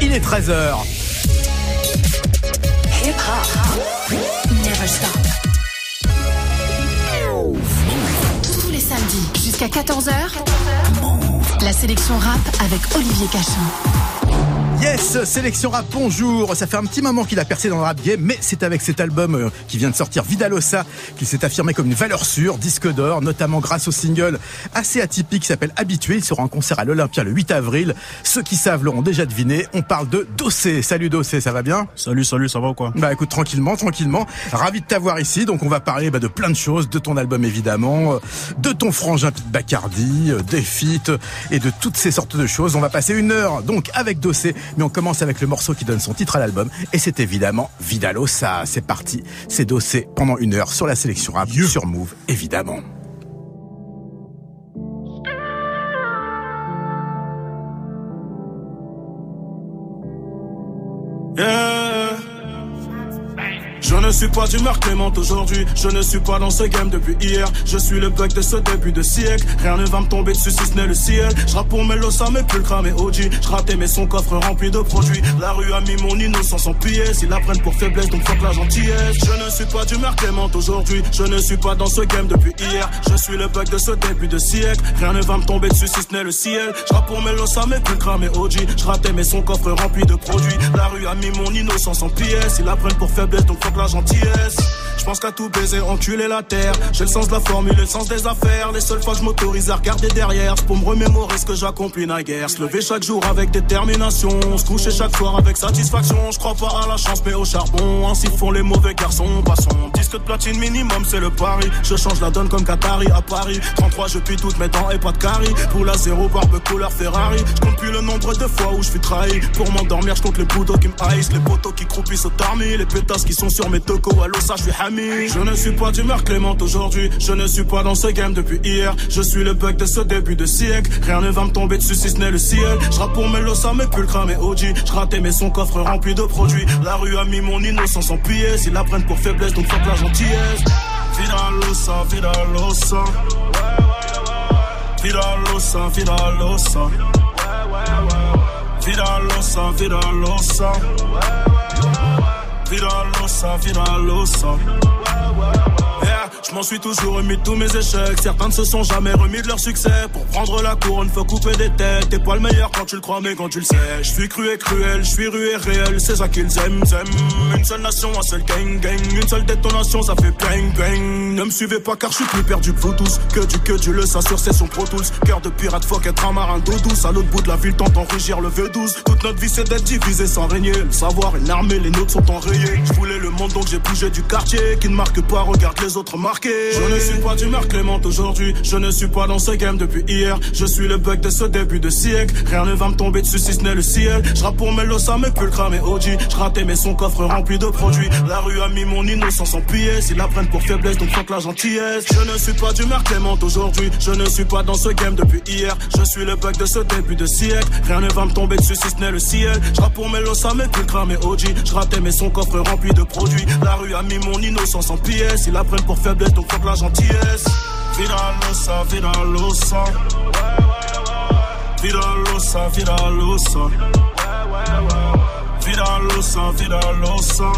Il est 13h. Hip hop. Never stop. Tous les samedis jusqu'à 14h. La sélection rap avec Olivier Cachin. Yes, sélection rap, bonjour. Ça fait un petit moment qu'il a percé dans le rap game, mais c'est avec cet album euh, qui vient de sortir, Vidalosa, qu'il s'est affirmé comme une valeur sûre, disque d'or, notamment grâce au single assez atypique qui s'appelle Habitué. Il sera en concert à l'Olympia le 8 avril. Ceux qui savent l'auront déjà deviné. On parle de Dossé. Salut Dossé, ça va bien? Salut, salut, ça va ou quoi? Bah écoute, tranquillement, tranquillement. Ravi de t'avoir ici. Donc on va parler bah, de plein de choses, de ton album évidemment, euh, de ton frangin Pete Bacardi, euh, des feats et de toutes ces sortes de choses. On va passer une heure donc avec Dossé, mais on commence avec le morceau qui donne son titre à l'album et c'est évidemment Vidalosa. C'est parti, c'est Dossé pendant une heure sur la sélection rap, sur Move évidemment. Ne suis pas d'humeur clémente aujourd'hui, je ne suis pas dans ce game depuis hier. Je suis le bug de ce début de siècle, rien ne va me tomber dessus si ce n'est le ciel. Je pour mes losa, mes pulcra, mes OG. Je rappe mais son coffre rempli de produits. La rue a mis mon innocence en pièces, ils la prennent pour faiblesse, donc fuck la gentillesse. Je ne suis pas d'humeur clémente aujourd'hui, je ne suis pas dans ce game depuis hier. Je suis le bug de ce début de siècle, rien ne va me tomber dessus si ce n'est le ciel. Je pour mes losa, mes pulcra, mes OG. Je rappe mais son coffre rempli de produits. La rue a mis mon innocence en pièces, ils la prennent pour faiblesse, donc fuck la gentillesse. Je pense qu'à tout baiser, enculer la terre. J'ai le sens de la formule, le sens des affaires. Les seules fois que je m'autorise à regarder derrière, pour me remémorer ce que j'accomplis naguère. Se lever chaque jour avec détermination, se coucher chaque soir avec satisfaction. Je crois pas à la chance, mais au charbon. Ainsi font les mauvais garçons. Passons, disque de platine minimum, c'est le pari. Je change la donne comme Qatari à Paris. 33, je pille toutes mes dents et pas de carie. Pour la zéro, barbe couleur Ferrari. Je compte plus le nombre de fois où je suis trahi. Pour m'endormir, je compte les poudres qui me haïssent. Les poteaux qui croupissent au tarmi. Les pétasses qui sont sur mes tocos. Allô, ça, je suis Hami. Je ne suis pas d'humeur clémente aujourd'hui. Je ne suis pas dans ce game depuis hier. Je suis le bug de ce début de siècle. Rien ne va me tomber dessus si ce n'est le ciel. Je rappe pour mes losa, mes pulcra, mes OG. Je ratais mais son coffre rempli de produits. La rue a mis mon innocence en pièces. Ils la prennent pour faiblesse, donc fuck la gentillesse. Vidalosa, Vidalosa. Vidalosa, Vidalosa. Vidalosa, Vidalosa. Vidalosa, Vira louça, vira louça je m'en suis toujours remis de tous mes échecs. Certains ne se sont jamais remis de leur succès. Pour prendre la couronne, faut couper des têtes. T'es pas le meilleur quand tu le crois, mais quand tu le sais. Je suis cru et cruel, je suis rué et réel. C'est ça qu'ils aiment, aiment. Une seule nation, un seul gang, gang. Une seule détonation, ça fait bang, bang. Ne me suivez pas car je suis plus perdu que vous tous. Que du que du le s'assure, c'est son pro tools. Cœur de pirate, fuck être un marin d'eau douce. À l'autre bout de la ville, t'entends rugir le V12. Toute notre vie, c'est d'être divisé sans régner. Le savoir, une armée, les nôtres sont enrayés. Je voulais le monde, donc j'ai bougé du quartier. Qui ne marque pas, regarde les autres Je ne suis pas d'humeur clémente aujourd'hui. Je ne suis pas dans ce game depuis hier. Je suis le bug de ce début de siècle. Rien ne va me tomber dessus si ce n'est le ciel. Je rappe pour mes losa, mes pulcra, mes OG. Je ratais mais son coffre rempli de produits. La rue a mis mon innocence en pièces. Ils la prennent pour faiblesse, donc fuck la gentillesse. Je ne suis pas d'humeur clémente aujourd'hui. Je ne suis pas dans ce game depuis hier. Je suis le bug de ce début de siècle. Rien ne va me tomber dessus si ce n'est le ciel. Je rappe pour mes losa, mes pulcra, mes OG. Je ratais mais son coffre rempli de produits. La rue a mis mon innocence en pièces. Ils la pour faiblesse, donc fuck la gentillesse. Vida losa, vida losa. Vida losa, vida losa. Vida losa, vida losa.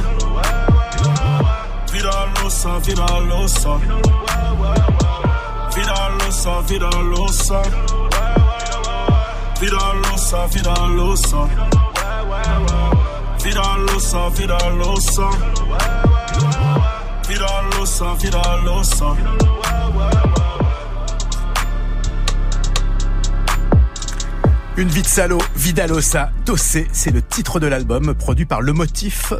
Vida losa, vida losa. Vida losa, vida losa. Vida losa, vida losa. Vida losa, vida. Une vie de salaud, Vidalosa, Dossé, c'est le titre de l'album, produit par Le Motif,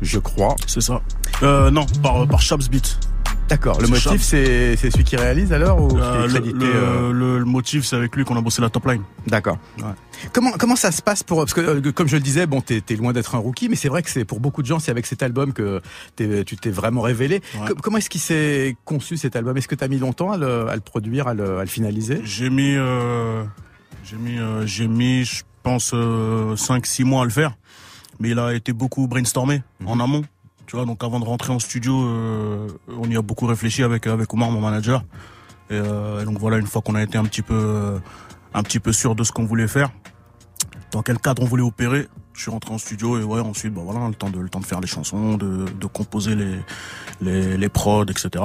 je crois. C'est ça. Euh, non, par, par Beat. D'accord, le motif c'est c'est celui qui réalise alors ou Euh, crédité le- euh, le- le motif, c'est avec lui qu'on a bossé la top line. D'accord. Ouais. Comment comment ça se passe pour parce que euh, comme je le disais bon t'es es loin d'être un rookie mais c'est vrai que c'est pour beaucoup de gens c'est avec cet album que tu t'es vraiment révélé. Ouais. Comment est-ce qu'il s'est conçu cet album? Est-ce que t'as mis longtemps à le, à le produire à le, à le finaliser? J'ai mis, euh, j'ai mis, euh, j'ai mis, je pense, 5-6 mois à le faire. Mais il a été beaucoup brainstormé Mhm. en amont Tu vois, donc avant de rentrer en studio, on y a beaucoup réfléchi avec avec Omar, mon manager. Et, donc voilà, une fois qu'on a été un petit peu un petit peu sûr de ce qu'on voulait faire, dans quel cadre on voulait opérer, je suis rentré en studio et ouais ensuite bah voilà le temps de le temps de faire les chansons, de, de composer les, les les prods, etc.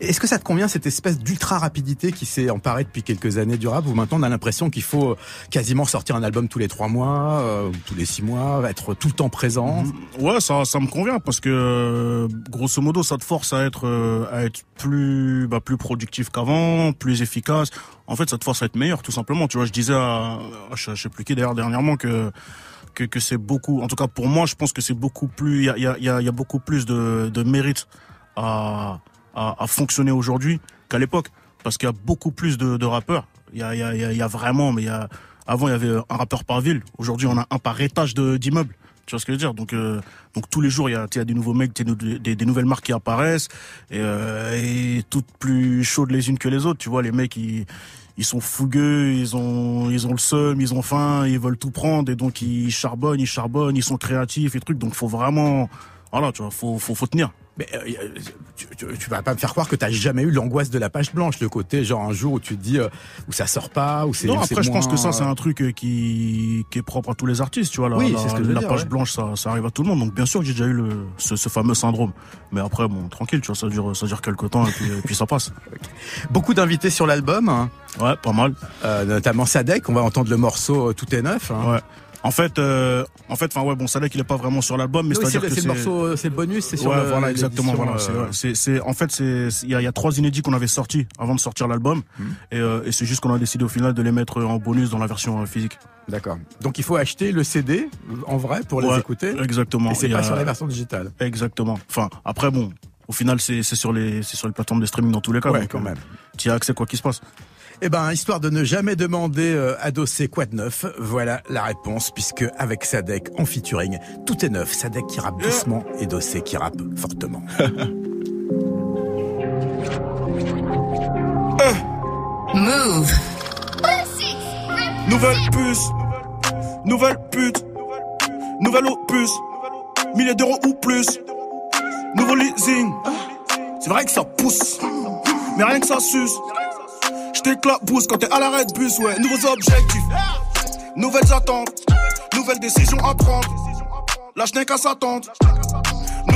Est-ce que ça te convient cette espèce d'ultra rapidité qui s'est emparée depuis quelques années du rap où maintenant on a l'impression qu'il faut quasiment sortir un album tous les trois mois, euh, tous les six mois, être tout le temps présent? Mm-hmm. Ouais, ça, ça me convient parce que grosso modo ça te force à être euh, à être plus bah, plus productif qu'avant, plus efficace. En fait, ça te force à être meilleur tout simplement. Tu vois, je disais à, je, sais plus qui d'ailleurs dernièrement que que, que c'est beaucoup. En tout cas, pour moi, je pense que c'est beaucoup plus. Il y a, y, a, y a beaucoup plus de, de mérite à, à, fonctionner aujourd'hui qu'à l'époque, parce qu'il y a beaucoup plus de, de rappeurs. Il y a, il y, a, il y a vraiment, mais il y a avant il y avait un rappeur par ville. Aujourd'hui, on a un par étage d'immeubles. Tu vois ce que je veux dire? Donc, euh, donc tous les jours, il y a, il y a des nouveaux mecs, des, des, des, nouvelles marques qui apparaissent et, euh, et toutes plus chaudes les unes que les autres. Tu vois, les mecs, ils, ils sont fougueux, ils ont, ils ont le seum, ils ont faim, ils veulent tout prendre et donc ils charbonnent, ils charbonnent, ils sont créatifs et trucs. Donc faut vraiment, voilà, tu vois, faut, faut, faut tenir. Mais euh, tu, tu, vas pas me faire croire que tu t'as jamais eu l'angoisse de la page blanche, le côté genre un jour où tu te dis euh, où ça sort pas, où c'est. Non, après je pense que ça c'est un truc euh, qui qui est propre à tous les artistes, tu vois. La, oui, c'est ce que la page blanche, ça, ça arrive à tout le monde. Donc bien sûr que j'ai déjà eu le, ce, ce, fameux syndrome. Mais après bon, tranquille, tu vois, ça dure ça dure quelques temps et puis, et puis ça passe. Beaucoup d'invités sur l'album. Hein. Ouais, pas mal. Euh, notamment Sadek, on va entendre le morceau Tout est neuf. Hein. Ouais. En fait, euh, en fait, enfin ouais, bon, Sadek il est pas vraiment sur l'album, mais c'est-à-dire que c'est le morceau, c'est le bonus, c'est sur ouais, voilà, exactement, voilà. C'est, c'est, en fait, c'est, il y a, y a, trois inédits qu'on avait sortis avant de sortir l'album, hmm. et, euh, et c'est juste qu'on a décidé au final de les mettre en bonus dans la version euh, physique. D'accord. Donc il faut acheter le CD en vrai pour les écouter. Exactement. Et c'est pas sur la version digitale. Exactement. Enfin, après bon, au final, c'est, c'est sur les, c'est sur les plateformes de streaming dans tous les cas. Ouais, quand même. Tu as accès quoi qu'il se passe. Eh ben, histoire de ne jamais demander euh, à Dossé quoi de neuf, voilà la réponse, puisque avec Sadek en featuring, tout est neuf. Sadek qui rappe doucement et Dossé qui rappe fortement. Move. Nouvelle puce, nouvelle pute, nouvelle opus, milliers d'euros ou plus, nouveau leasing. C'est vrai que ça pousse, mais rien que ça suce. J't'éclabousse quand t'es à l'arrêt de bus, ouais. Nouveaux objectifs, nouvelles attentes, nouvelles décisions à prendre. Je n'ai qu'à s'attendre.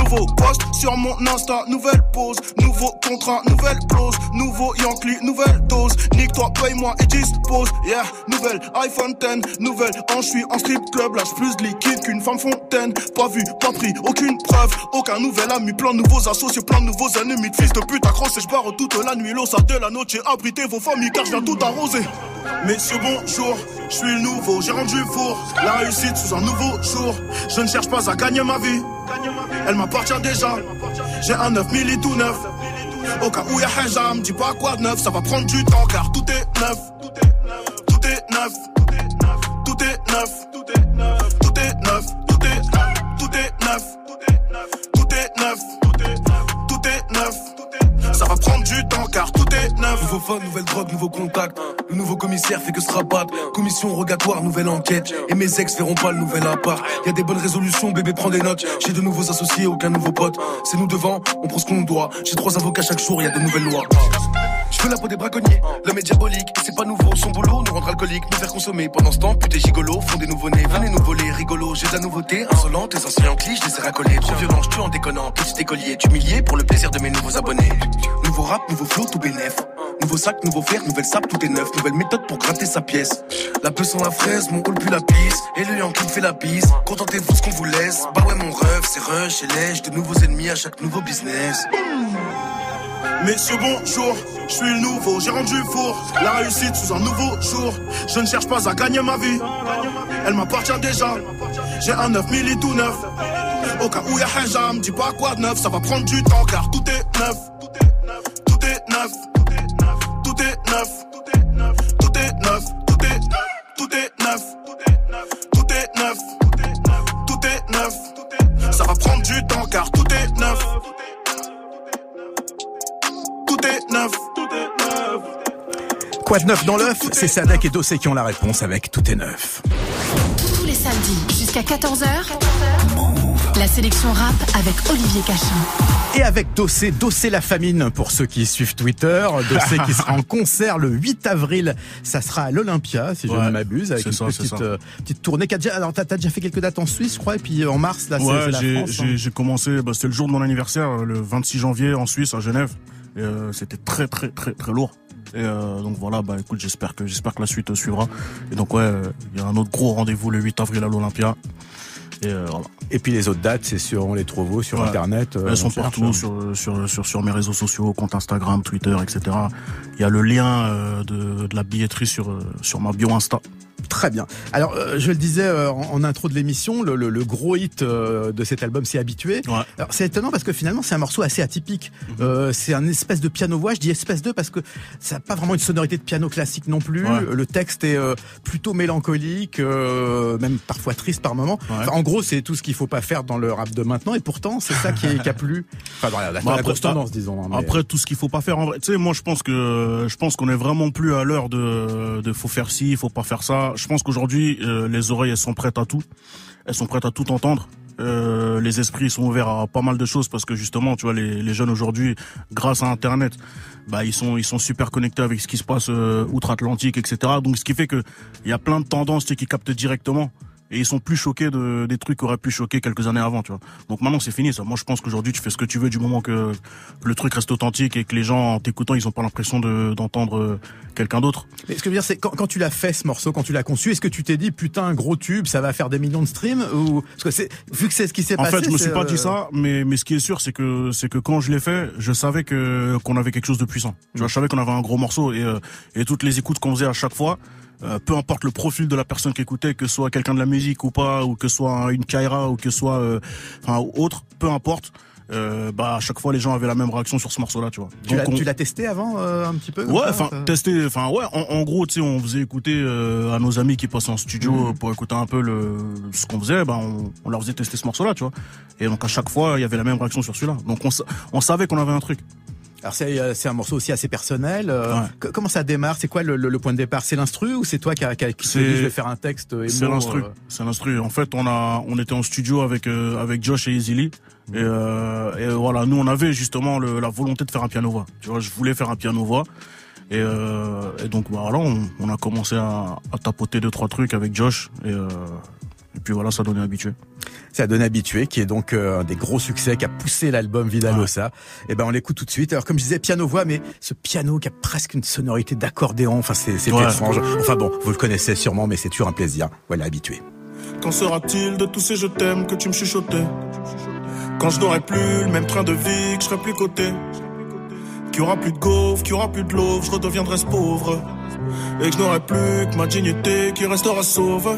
Nouveau poste sur mon Insta, nouvelle pause. Nouveau contrat, nouvelle clause. Nouveau Yankee, nouvelle dose. Nique-toi, paye-moi et dispose. Yeah, nouvelle iPhone 10. Nouvelle en suis en strip club. Lâche plus de liquide qu'une femme fontaine. Pas vu, pas pris, aucune preuve. Aucun nouvel ami, plein de nouveaux associés, plein de nouveaux ennemis. De fils de pute accroché, je barre toute la nuit. L'eau, ça de la noche. Abritez vos familles car je viens tout arroser. Messieurs, bonjour, je suis le nouveau, j'ai rendu four. La réussite sous un nouveau jour. Je ne cherche pas à gagner ma vie. Elle m'appartient déjà. J'ai un 9 milli tout neuf. Au cas où y'a Haja, me dis pas quoi de neuf. Ça va prendre du temps car tout est neuf. Tout est neuf. Tout est neuf. Tout est neuf. Tout est neuf. Tout est neuf. Tout est neuf. Tout est neuf. Tout est neuf. Tout est neuf. Ça va prendre du temps car Nouveau nouvelle drogue, nouveau contact. Le nouveau commissaire fait que se rabattre. Commission rogatoire, nouvelle enquête. Et mes ex verront pas le nouvel appart. Y a des bonnes résolutions, bébé prend des notes. J'ai de nouveaux associés, aucun nouveau pote. C'est nous devant, on prend ce qu'on doit. J'ai trois avocats chaque jour, y a de nouvelles lois. La peau des braconniers, l'homme est diabolique, c'est pas nouveau, son boulot nous rendre alcooliques, nous faire consommer. Pendant ce temps, putain gigolo, font des nouveaux nés, venez nous voler, rigolo, j'ai de la nouveauté, insolente, tes anciens en cliché, je les ai racolés, trop violent, je en déconnant, petit écolier, tu milliers pour le plaisir de mes nouveaux abonnés. Nouveau rap, nouveau flow, tout bénef. Nouveau sac, nouveau fer, nouvelle sape, tout est neuf, nouvelle méthode pour gratter sa pièce. La peu sans la fraise, mon rôle plus la pisse, et le Yankee fait la bise. Contentez-vous ce qu'on vous laisse, bah ouais mon rêve, c'est rush et lèche, de nouveaux ennemis à chaque nouveau business. Messieurs, bonjour, je suis le nouveau, j'ai rendu four. La réussite sous un nouveau jour. Je ne cherche pas à gagner ma vie, elle m'appartient déjà. J'ai un 9 milli tout neuf. Au cas où y'a Haja, me dis pas quoi de neuf, ça va prendre du temps car tout est neuf. Tout est neuf. Tout est neuf. Tout est neuf. Tout est neuf. Tout est neuf. Tout est neuf. Tout est neuf. Tout est neuf. Tout est neuf. Ça va prendre du temps car tout est neuf. Quoi de neuf dans l'œuf? C'est Sadek et Dossé qui ont la réponse avec Tout est neuf. Tous les samedis jusqu'à 14h. La sélection rap avec Olivier Cachin. Et avec Dossé, Dossé la famine pour ceux qui suivent Twitter. Dossé qui sera en concert le 8 avril. Ça sera à l'Olympia, si je ne m'abuse, avec une petite, euh, petite tournée. alors, t'as as déjà fait quelques dates en Suisse, je crois, et puis euh, en mars, là, ouais, j'ai hein. j'ai commencé, bah, c'était le jour de mon anniversaire, le 26 janvier en Suisse, à Genève. Euh, c'était très, très, très, très lourd. Et euh, donc voilà, bah écoute, j'espère que j'espère que la suite suivra. Et donc ouais, il y a un autre gros rendez-vous le 8 avril à l'Olympia. Et, euh, voilà. et puis les autres dates, c'est sur, on les trouve Sur Internet euh, Elles sont partout, sur, sur, sur, sur mes réseaux sociaux, compte Instagram, Twitter, etc. Il y a le lien euh, de, de la billetterie sur, sur ma bio Insta. Très bien. Alors, euh, je le disais euh, en, intro de l'émission, le, le, le, gros hit euh, de cet album, c'est Habitué. Ouais. Alors, c'est étonnant parce que finalement, c'est un morceau assez atypique. Mhm. Euh, c'est un espèce de piano-voix. Je dis espèce de parce que ça n'a pas vraiment une sonorité de piano classique non plus. Le texte est plutôt mélancolique, même parfois triste par moments. en gros, c'est tout ce qu'il faut pas faire dans le rap de maintenant. Et pourtant, c'est ça qui, qui, a plu. Enfin, la, après, tendance, disons. Hein, après, tout ce qu'il faut pas faire, en vrai, tu sais, moi, je pense que je pense qu'on est vraiment plus à l'heure de, de faut faire ci, faut pas faire ça je pense qu'aujourd'hui, euh, les oreilles, sont prêtes à tout. Elles sont prêtes à tout entendre. Euh, les esprits sont ouverts à pas mal de choses parce que justement, tu vois, les, jeunes aujourd'hui, grâce à Internet, bah ils sont ils sont super connectés avec ce qui se passe euh, outre-Atlantique, etc. Donc ce qui fait que il y a plein de tendances qui captent directement et ils sont plus choqués de des trucs qui auraient pu choquer quelques années avant, tu vois. Donc maintenant c'est fini ça. Moi je pense qu'aujourd'hui tu fais ce que tu veux du moment que, le truc reste authentique et que les gens en t'écoutant ils ont pas l'impression de d'entendre euh, quelqu'un d'autre. Mais ce que je veux dire c'est quand, quand tu l'as fait ce morceau, quand tu l'as conçu, est-ce que tu t'es dit putain gros tube, ça va faire des millions de streams ou parce que c'est vu que c'est ce qui s'est passé. En fait je me suis pas dit euh, ça, mais mais ce qui est sûr c'est que c'est que quand je l'ai fait, je savais que qu'on avait quelque chose de puissant. Tu vois, je savais qu'on avait un gros morceau et euh, et toutes les écoutes qu'on faisait à chaque fois euh, peu importe le profil de la personne qui écoutait, que ce soit quelqu'un de la musique ou pas, ou que ce soit une Kaira ou que ce soit euh, enfin autre, peu importe. Euh, bah à chaque fois les gens avaient la même réaction sur ce morceau là tu vois tu l'as testé avant euh, un petit peu ouais enfin testé enfin ouais en, gros tu sais on faisait écouter à nos amis qui passaient en studio mhm. pour écouter un peu le ce qu'on faisait bah on, on, leur faisait tester ce morceau là tu vois et donc à chaque fois il y avait la même réaction sur celui-là donc on, on savait qu'on avait un truc alors euh, c'est un morceau aussi assez personnel. Euh, comment ça démarre? C'est quoi le, le, point de départ? C'est l'instru ou c'est toi qui, a, qui, dit je vais faire un texte C'est l'instru. Euh c'est l'instru. En fait, on a on était en studio avec avec Josh et Easily. Et, et, voilà, nous on avait justement le, la volonté de faire un piano voix. Tu vois, je voulais faire un piano voix. Et, et donc bah, voilà, on, on, a commencé à, à, tapoter deux trois trucs avec Josh. Et, et puis voilà, ça donné habitué. Ça a donné habitué, qui est donc euh, un des gros succès qui a poussé l'album Vidalosa. Et eh ben on l'écoute tout de suite. Alors comme je disais, piano voix, mais ce piano qui a presque une sonorité d'accordéon. Enfin c'est c'est étrange. Enfin bon, vous le connaissez sûrement, mais c'est toujours un plaisir. Voilà, habitué. Quand sera-t-il de tous ces je t'aime que tu me chuchotais? Quand je n'aurai plus le même train de vie, que je serai plus coté Qu'il y aura plus de gaufres, qu'il y aura plus de l'eau, je redeviendrai pauvre et que je n'aurai plus que ma dignité qui restera sauve.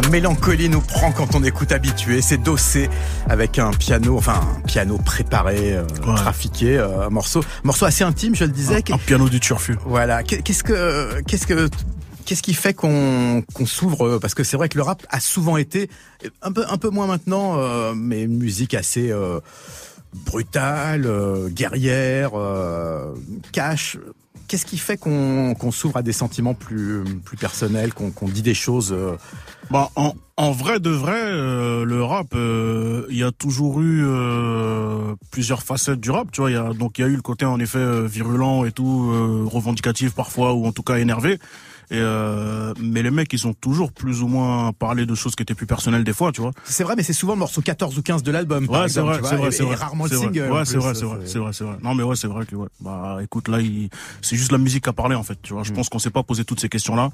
La mélancolie nous prend quand on écoute habitué. C'est dossé avec un piano, enfin un piano préparé, euh, trafiqué, euh, un morceau, morceau assez intime, je le disais. Un, piano du turfu. Voilà. Qu'est-ce que, qu'est-ce que Qu'est-ce qui fait qu'on s'ouvre Parce que c'est vrai que le rap a souvent été un peu un peu moins maintenant, euh, mais une musique assez brutale, guerrière, cash. Qu'est-ce qui fait qu'on s'ouvre à des sentiments plus plus personnels, qu'on qu'on dit des choses bah, en, en vrai de vrai, euh, le rap, euh, il y a toujours eu euh, plusieurs facettes du rap. Tu vois, y a, donc il y a eu le côté en effet virulent et tout, revendicatif parfois ou en tout cas énervé. Et mais les mecs, ils ont toujours plus ou moins parlé de choses qui étaient plus personnelles des fois, tu vois. C'est vrai, mais c'est souvent le morceau 14 ou 15 de l'album. Ouais, c'est vrai, c'est vrai, c'est vrai. rarement le single. Ouais, c'est vrai, c'est vrai, c'est vrai, c'est vrai. Non, mais ouais, c'est vrai que ouais. Bah, écoute, là, c'est juste la musique à parler en fait. Tu vois, je mm. pense qu'on s'est pas posé toutes ces questions-là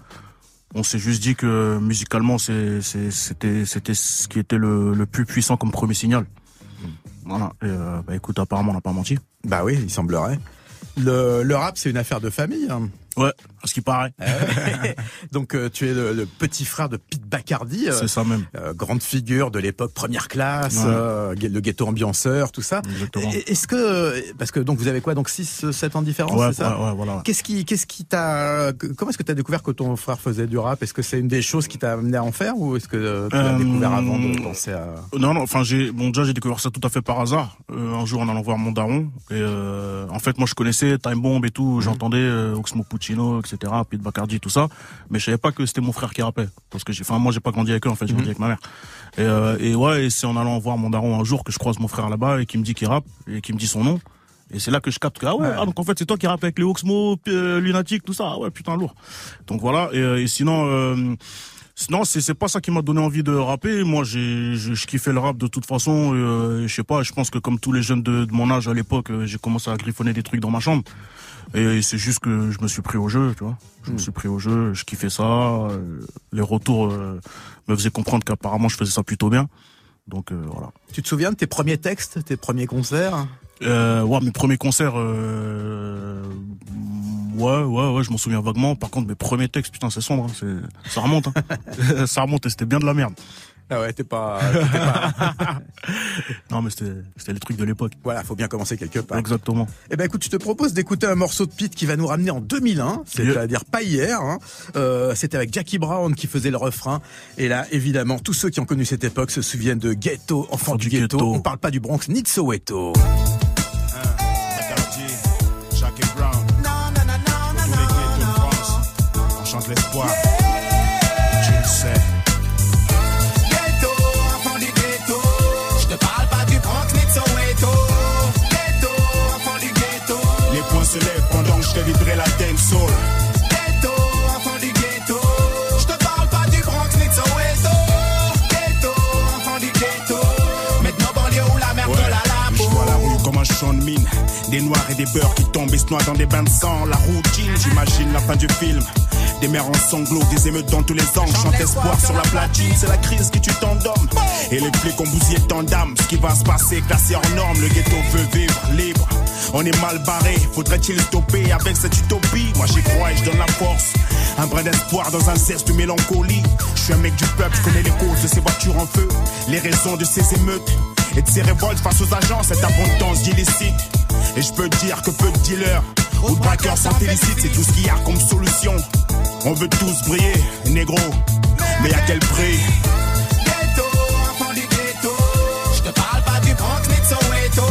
on s'est juste dit que musicalement c'était c'était ce qui était le, plus puissant comme premier signal. Voilà. Et euh, bah écoute, apparemment on n'a pas menti. Bah oui, il semblerait. Le, le rap, c'est une affaire de famille. Hein. Ouais, à ce qui paraît. Ah Donc euh, tu es le, petit frère de Pete Bacardi. Euh, c'est ça même. Euh, grande figure de l'époque, première classe, le ghetto ambianceur, tout ça. Est-ce que parce que donc vous avez quoi donc 6 7 ans de différence, ouais, c'est ça ouais, voilà. Qu'est-ce qui qu'est-ce qui t'a comment est-ce que tu as découvert que ton frère faisait du rap? Est-ce que c'est une des choses qui t'a amené à en faire ou est-ce que tu l'as découvert avant de penser à Non non, enfin j'ai bon déjà j'ai découvert ça tout à fait par hasard. un jour en allant voir mon daron et en fait moi je connaissais Time Bomb et tout, j'entendais Oxmo Puccino etc de Bacardi, tout ça. Mais je savais pas que c'était mon frère qui rappelait. Parce que j'ai, enfin, moi, j'ai pas grandi avec eux, en fait, j'ai grandi mhm. avec ma mère. Et, euh, et ouais, c'est en allant voir mon daron un jour que je croise mon frère là-bas et qui me dit qu'il rappe et qui me dit son nom. Et c'est là que je capte que, ah ouais, Ah, donc en fait, c'est toi qui rappes avec les Oxmo, euh, Lunatic, tout ça. Ah ouais, putain, lourd. Donc voilà. Et, euh, et sinon, euh, non, c'est c'est pas ça qui m'a donné envie de rapper. Moi, j'ai je, je kiffais le rap de toute façon. Euh, je sais pas. Je pense que comme tous les jeunes de, de mon âge à l'époque, j'ai commencé à griffonner des trucs dans ma chambre. Et c'est juste que je me suis pris au jeu, tu vois. Je me hmm. suis pris au jeu, je kiffais ça. Euh, les retours euh, me faisaient comprendre qu'apparemment je faisais ça plutôt bien. Donc euh, voilà. Tu te souviens de tes premiers textes, tes premiers concerts? Euh, Ouais, mes premiers concerts. Euh, ouais, ouais, ouais, je m'en souviens vaguement. Par contre, mes premiers textes, putain, c'est sombre. Hein, ça remonte. Hein. ça remonte et c'était bien de la merde. Ah ouais, t'es pas. pas... non, mais c'était, les trucs de l'époque. Voilà, faut bien commencer quelque part. Exactement. Eh ben, écoute, je te propose d'écouter un morceau de Pete qui va nous ramener en 2001, c'est-à-dire pas hier. Hein. Euh, c'était avec Jackie Brown qui faisait le refrain. Et là, évidemment, tous ceux qui ont connu cette époque se souviennent de Ghetto, enfant, du, ghetto. On parle pas du Bronx ni de Soweto. Des noirs et des beurs qui tombent et se noient dans des bains de sang. La routine, j'imagine la fin du film. Des mères en sanglots, des émeutes dans tous les angles. Chante espoir sur la platine, c'est la crise qui tue tant d'hommes. Et les flics ont bousillé tant d'âmes. Ce qui va se passer, classé hors norme. Le ghetto veut vivre libre. On est mal barré, faudrait-il stopper avec cette utopie? Moi j'y crois et je donne la force. Un brin d'espoir dans un zeste de mélancolie. Je suis un mec du peuple, je connais les causes de ces voitures en feu, les raisons de ces émeutes et de ces révoltes face aux agents, cette abondance illicite. Et je peux dire que peu de dealers ou de braqueurs sont illicites, c'est tout ce qu'il y a comme solution. On veut tous briller, négro. Mais à quel prix? Ghetto, enfant du ghetto. Parle pas du de.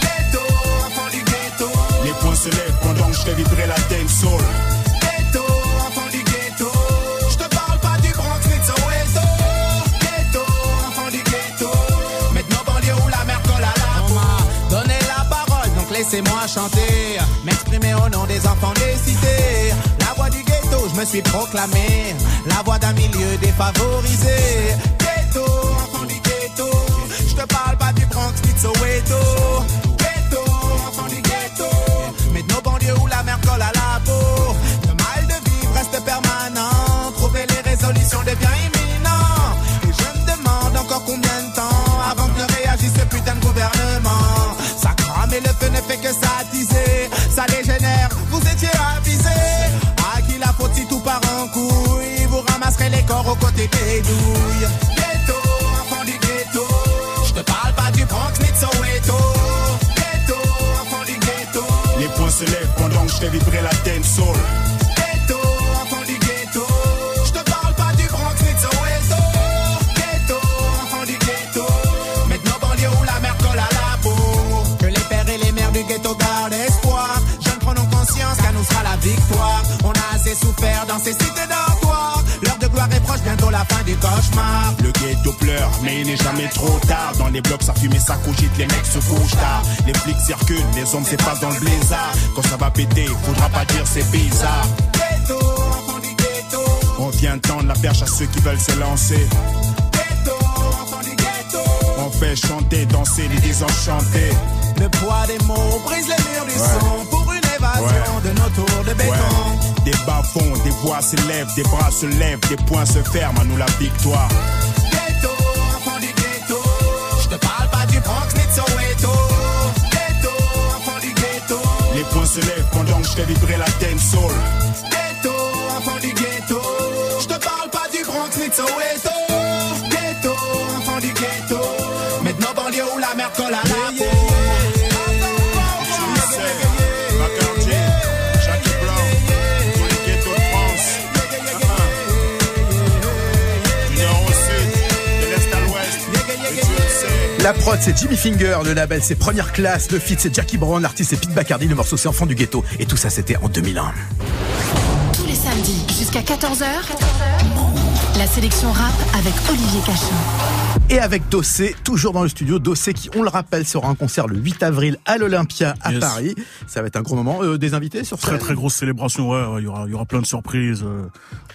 Ghetto, enfant du ghetto. Les poings se lèvent pendant que je fais vibrer la dancehall. Laissez-moi chanter. M'exprimer au nom des enfants des cités. La voix du ghetto, je me suis proclamé. La voix d'un milieu défavorisé. Ghetto, enfant du ghetto. Je te parle pas du Bronx ni de Soweto. Ghetto, enfant du ghetto. Mais de nos banlieues où la mer colle à la peau. Le mal de vivre reste permanent. Trouver les résolutions devient des douilles. Ghetto, enfant du ghetto. Je te parle pas du Bronx ni de Soweto. Ghetto, enfant du ghetto. Les poings se lèvent pendant que je fais la dancehall. Ghetto, il n'est jamais trop tard. Dans les blocs, ça fume et ça cogite, les mecs se couchent tard. Les flics circulent, les hommes s'effacent dans le blizzard. Quand ça va péter, faudra pas dire c'est bizarre. On vient tendre la perche à ceux qui veulent se lancer. On fait chanter, danser les désenchantés. Le poids des mots brise les murs du son pour une évasion de nos tours de béton. Des bas fonds, des voix s'élèvent, des bras se lèvent, des poings se ferment, à nous la victoire. Fais vibrer la dancehall. Ghetto, enfant du ghetto. Je te parle pas du Bronx ni de Soweto. Ghetto, enfant du ghetto. Maintenant banlieue où la mer colle à la peau. La prod, c'est Jimmy Finger, le label, c'est Première Classe, le feat, c'est Jackie Brown, l'artiste, c'est Pete Bacardi, le morceau, c'est Enfant du Ghetto. Et tout ça, c'était en 2001. Tous les samedis jusqu'à 14h. La sélection rap avec Olivier Cachin. Et avec Dossé, toujours dans le studio. Dossé qui, on le rappelle, sera en concert le 8 avril à l'Olympia à Yes. Paris. Ça va être un gros moment. Euh, des invités sur Très scène très grosse célébration, ouais, ouais, il y aura, y aura plein de surprises. euh,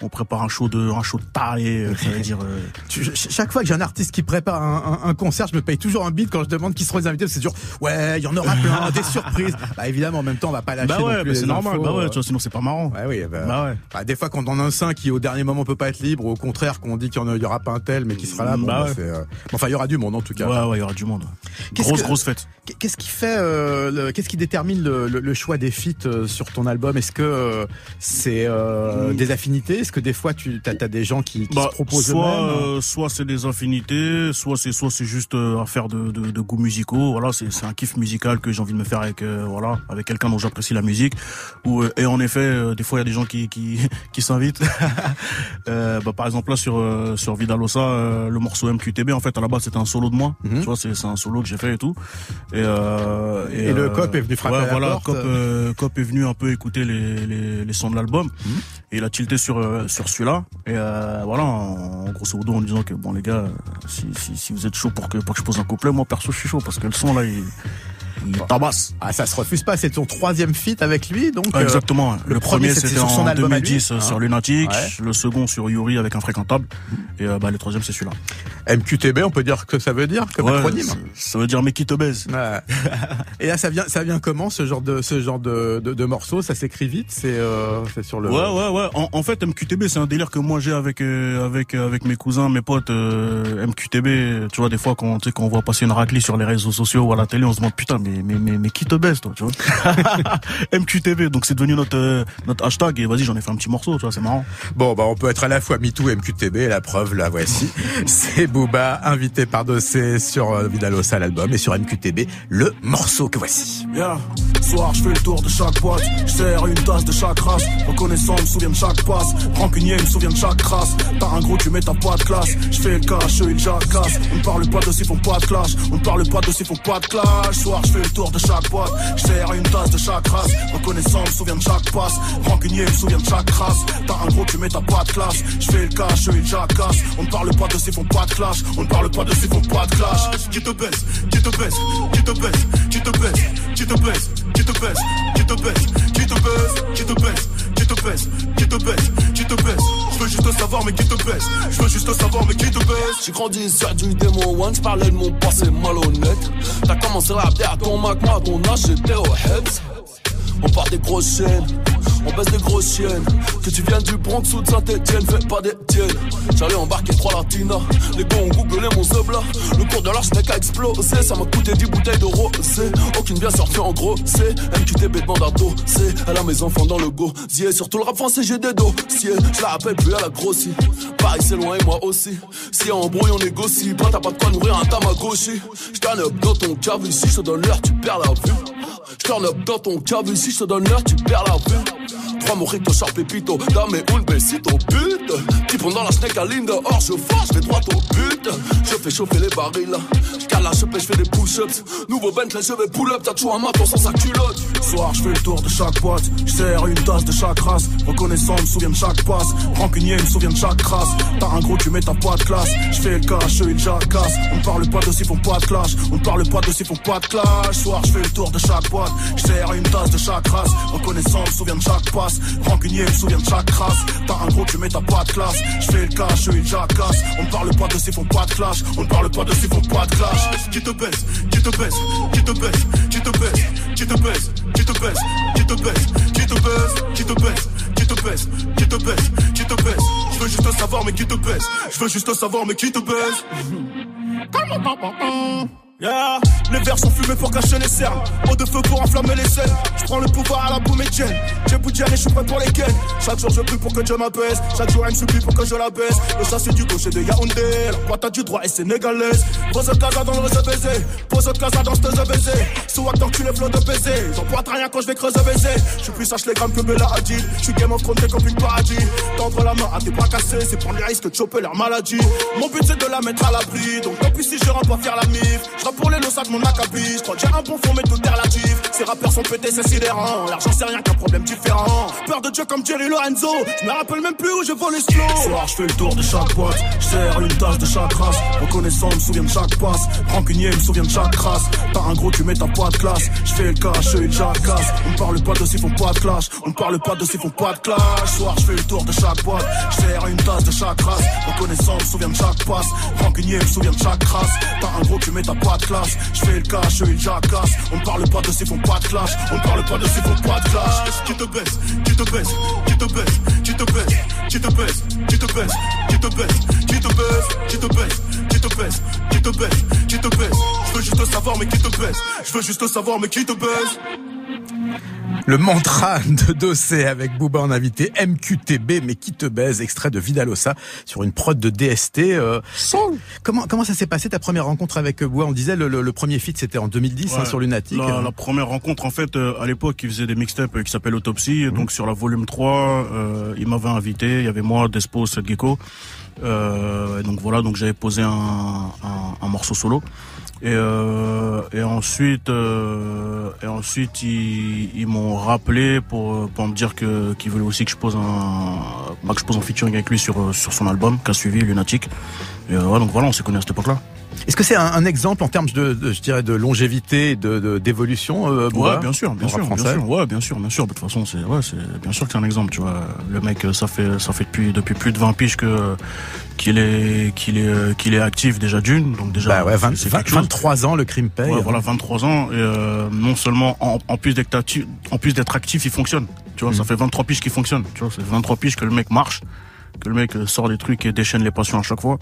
on prépare un show de, un show de taille, euh, ça veut dire. euh, Tu- ch- chaque fois que j'ai un artiste qui prépare un, un- un concert, je me paye toujours un beat quand je demande qui seront les invités. C'est toujours, ouais, il y en aura plein, des surprises. Bah évidemment, en même temps, on va pas lâcher Bah ouais, bah c'est normal, infos, bah ouais, tu vois, sinon c'est pas marrant. Ouais, oui, bah, Bah ouais. bah, des fois, quand on en a un 5 qui au dernier moment peut pas être libre, ou au contraire, qu'on dit qu'il y, en a- il y aura pas un tel, mais qui sera là, bon, Bah bah, ouais. c'est, euh, Enfin, il y aura du monde en tout cas. Ouais, ouais, il y aura du monde. Grosse, que- grosse fête. Qu'est-ce qui fait, euh, le- qu'est-ce qui détermine le, le- le choix des feats euh, sur ton album? Est-ce que euh, c'est euh, des affinités? Est-ce que des fois tu as, des gens qui, qui Bah, se proposent soit, euh, soit c'est des affinités, soit c'est, soit c'est juste affaire de, de, de goûts musicaux. Voilà, c'est, un kiff musical que j'ai envie de me faire avec, voilà, avec quelqu'un dont j'apprécie la musique. Ou et en effet, des fois il y a des gens qui qui, qui s'invitent. bah, par exemple là sur sur Vidalosa, le morceau MQTB, en fait à la base c'était un solo de moi. Mhm. Tu vois, c'est, un solo que j'ai fait et tout. Et, euh, Et le Cop est venu frapper ouais, à la voilà, porte. Cop, euh, Cop est venu un peu écouter les, les, les sons de l'album Mhm. et il a tilté sur euh, sur celui-là et euh, voilà en, en grosso modo en disant que bon les gars si, si, si vous êtes chaud pour que pour que je pose un couplet moi perso je suis chaud parce que le son là il, il tabasse Ah, ça se refuse pas. C'est ton troisième feat avec lui, donc. Euh, exactement le le, premier, c'était sur son en album à lui, 2010 hein. sur Lunatic Ouais. le second sur Yuri avec Infréquentable et euh, bah le troisième c'est celui-là MQTB, on peut dire que ça veut dire comme Ouais, acronyme. ça, veut dire mais qui te baise Ouais. Et là, ça vient, ça vient comment ce genre de ce genre de, de, de morceau? Ça s'écrit vite. C'est euh, c'est sur le. Ouais, ouais, ouais. En, en fait, MQTB, c'est un délire que moi j'ai avec euh, avec euh, avec mes cousins, mes potes. euh, MQTB, tu vois, des fois quand tu sais quand on voit passer une raclée sur les réseaux sociaux ou à la télé, on se demande putain, mais mais mais, mais qui te baise, toi, tu vois MQTB, donc c'est devenu notre euh, notre hashtag et vas-y, j'en ai fait un petit morceau, tu vois, c'est marrant. Bon, bah, on peut être à la fois MeToo et MQTB. et La preuve, la voici. C'est Invité par Dossé sur euh, Vidalosa, l'album, et sur MQTB, le morceau que voici. On ne parle pas de font pas de clash. Qui te baisse, qui te baisse, qui te baisse, qui te baisse, qui te baisse, qui te baisse, qui te baisse, qui te baisse, qui te baisse, qui te baisse, qui te baisse, qui te baisse. Je veux juste savoir mais qui te baisse. Je veux juste savoir mais qui te baisse. J'ai grandi sur du démon one, j'parlais de mon passé malhonnête. T'as commencé la bière ton Mac, ton âge j'étais au heads. On part des grosses chaînes, on baisse des grosses chiennes. Que tu viennes du Bronx ou de Saint-Etienne, fais pas des tiennes. J'allais embarquer trois latinas, les gars ont googlé mon là. Le cours de l'arche n'est qu'à exploser, ça m'a coûté 10 bouteilles de rosé. Aucune bien sortie en gros, c'est MQTB demande à c'est Elle a mes enfants dans le gosier, surtout le rap français j'ai des dossiers. Je la rappelle plus, elle a grossi. Paris c'est loin et moi aussi. Si en embrouille on négocie, pas t'as pas de quoi nourrir un tamagotchi. J't'en up dans ton cave ici, je te donne l'heure, tu perds la vue. J'turn up dans ton cave ici, je te donne l'heure, tu perds la vue. Trois mojitos, sharp pépito, dame un besito, but. Qui pendant la snake à dehors, je force, je vais droit au but. Je fais chauffer les barils, j'cale la chopée, je fais des push-ups. Nouveau Bentley, je vais pull up, t'as toujours un maton sans sa culotte. Soir, je fais le tour de chaque boîte. Je sers une tasse de chaque race. Reconnaissant, me souviens de chaque passe. Rancunier, me souviens de chaque crasse. T'as un gros, tu mets ta pas de classe. Je fais le cash, eux, ils jacassent. On parle pas de s'ils font pas de clash. On parle pas de s'ils font pas de clash. Soir, je fais le tour de chaque boîte. Je sers une tasse de chaque race. Reconnaissant, me souviens de chaque passe. Rancunier, me souviens de chaque crasse. T'as un gros, tu mets ta pas classe. Je fais le cash, eux, ils jacassent. On parle pas de s'ils font pas de clash. On parle pas de s'ils font pas de clash. Qui te baisse, qui te baisse, qui te baisse, qui te baisse, qui te baisse, qui te baisse, qui te baisse, qui te baisse, qui te baisse, qui te baisse, qui te baisse, qui te baisse. Je veux juste savoir mais qui te baisse. Je veux juste savoir mais qui te baisse. Yeah. Les verres sont fumés pour cacher les cernes. Eau de feu pour enflammer les scènes. Je prends le pouvoir à la boum et. J'ai et je suis prêt pour les gains. Chaque jour je prie pour que Dieu m'apaise. Chaque jour elle me supplie pour que je la baisse. Le ça c'est du gaucher de Yaoundé. La pointe du droit est sénégalaise. Pose casa dans le réseau baiser. Pose casa dans ce baiser. Sous que tu les flots de baiser. J'empointe rien quand je vais creuser baiser. Je suis plus sage les grammes que Bella Hadid. Je suis game thrones t'es comme une paradis. Tendre la main à tes bras cassés. C'est prendre les risques de choper leur maladie. Mon but c'est de la mettre à l'abri. Donc tant pis si je rentre faire la mif. Je pour les losacs mon acabit. Crois que j'ai un bon fond mais tout est relatif. Ces rappeurs sont pétés, c'est sidérant. L'argent c'est rien qu'un problème différent. Peur de Dieu comme Jerry Lorenzo. Je me rappelle même plus où je vole les slow. Soir, je fais le tour de chaque boîte. Je une tasse de chaque race. Reconnaissant, me souviens de chaque passe. Rancunier, me souviens de chaque race. T'as un gros, tu mets ta pas de classe. Je fais le cash, ils jacassent. On parle pas de s'ils font pas de clash. On parle pas de s'ils font pas de clash. Soir, je fais le tour de chaque boîte. Je une tasse de chaque race. Reconnaissant, me souviens de chaque passe. Rancunier, me souviens de chaque race. T'as un gros, tu mets ta pas de classe. Je fais le cash, eux, ils jacassent. On parle pas de s'ils font pas de clash. On parle pas de s'ils font pas de clash. Qui te baisse, qui te baisse, qui te baisse, qui te baisse, qui te baisse, qui te baisse, qui te baisse, qui te baisse, qui te baisse, qui te baisse, qui te baisse, qui te baisse. Je veux juste savoir mais qui te baisse. Je veux juste savoir mais qui te baisse. Le mantra de Dossé avec Booba en invité MQTB, mais qui te baise, extrait de Vidalosa sur une prod de DST. Euh, comment comment ça s'est passé ta première rencontre avec Booba? On disait le, le, le premier feat c'était en 2010 hein, sur Lunatic. La, la première rencontre, en fait, euh, à l'époque, il faisait des mixtapes euh, qui s'appellent Autopsie. Donc sur la volume 3, euh, il m'avait invité. Il y avait moi, Despo, Seth Gecko. Euh, et donc voilà, donc j'avais posé un, un, un morceau solo. Et, euh, et ensuite, euh, et ensuite ils, ils m'ont rappelé pour pour me dire que qu'ils voulaient aussi que je pose un bah, que je pose un featuring avec lui sur sur son album qu'a suivi Lunatic. Et euh, ouais, donc voilà, on s'est connus à cette époque-là. Est-ce que c'est un, un exemple en termes de, de je dirais de longévité, de d'évolution euh, Ouais, bien sûr, bien en sûr, bien sûr. Ouais, bien sûr, bien sûr. De toute façon, c'est ouais, c'est bien sûr que c'est un exemple, tu vois. Le mec, euh, ça fait ça fait depuis depuis plus de 20 piges que qu'il est qu'il est euh, qu'il est actif déjà d'une, donc déjà Bah ouais, 20 c'est 20 quelque chose. 23 ans, le crime paye. Ouais, voilà, 23 ans. Et euh, non seulement en, en plus d'être actif, en plus d'être actif, il fonctionne. Tu vois, ça Mm. fait 23 piges qui fonctionne. Tu vois, c'est 23 piges que le mec marche, que le mec euh, sort des trucs et déchaîne les passions à chaque fois.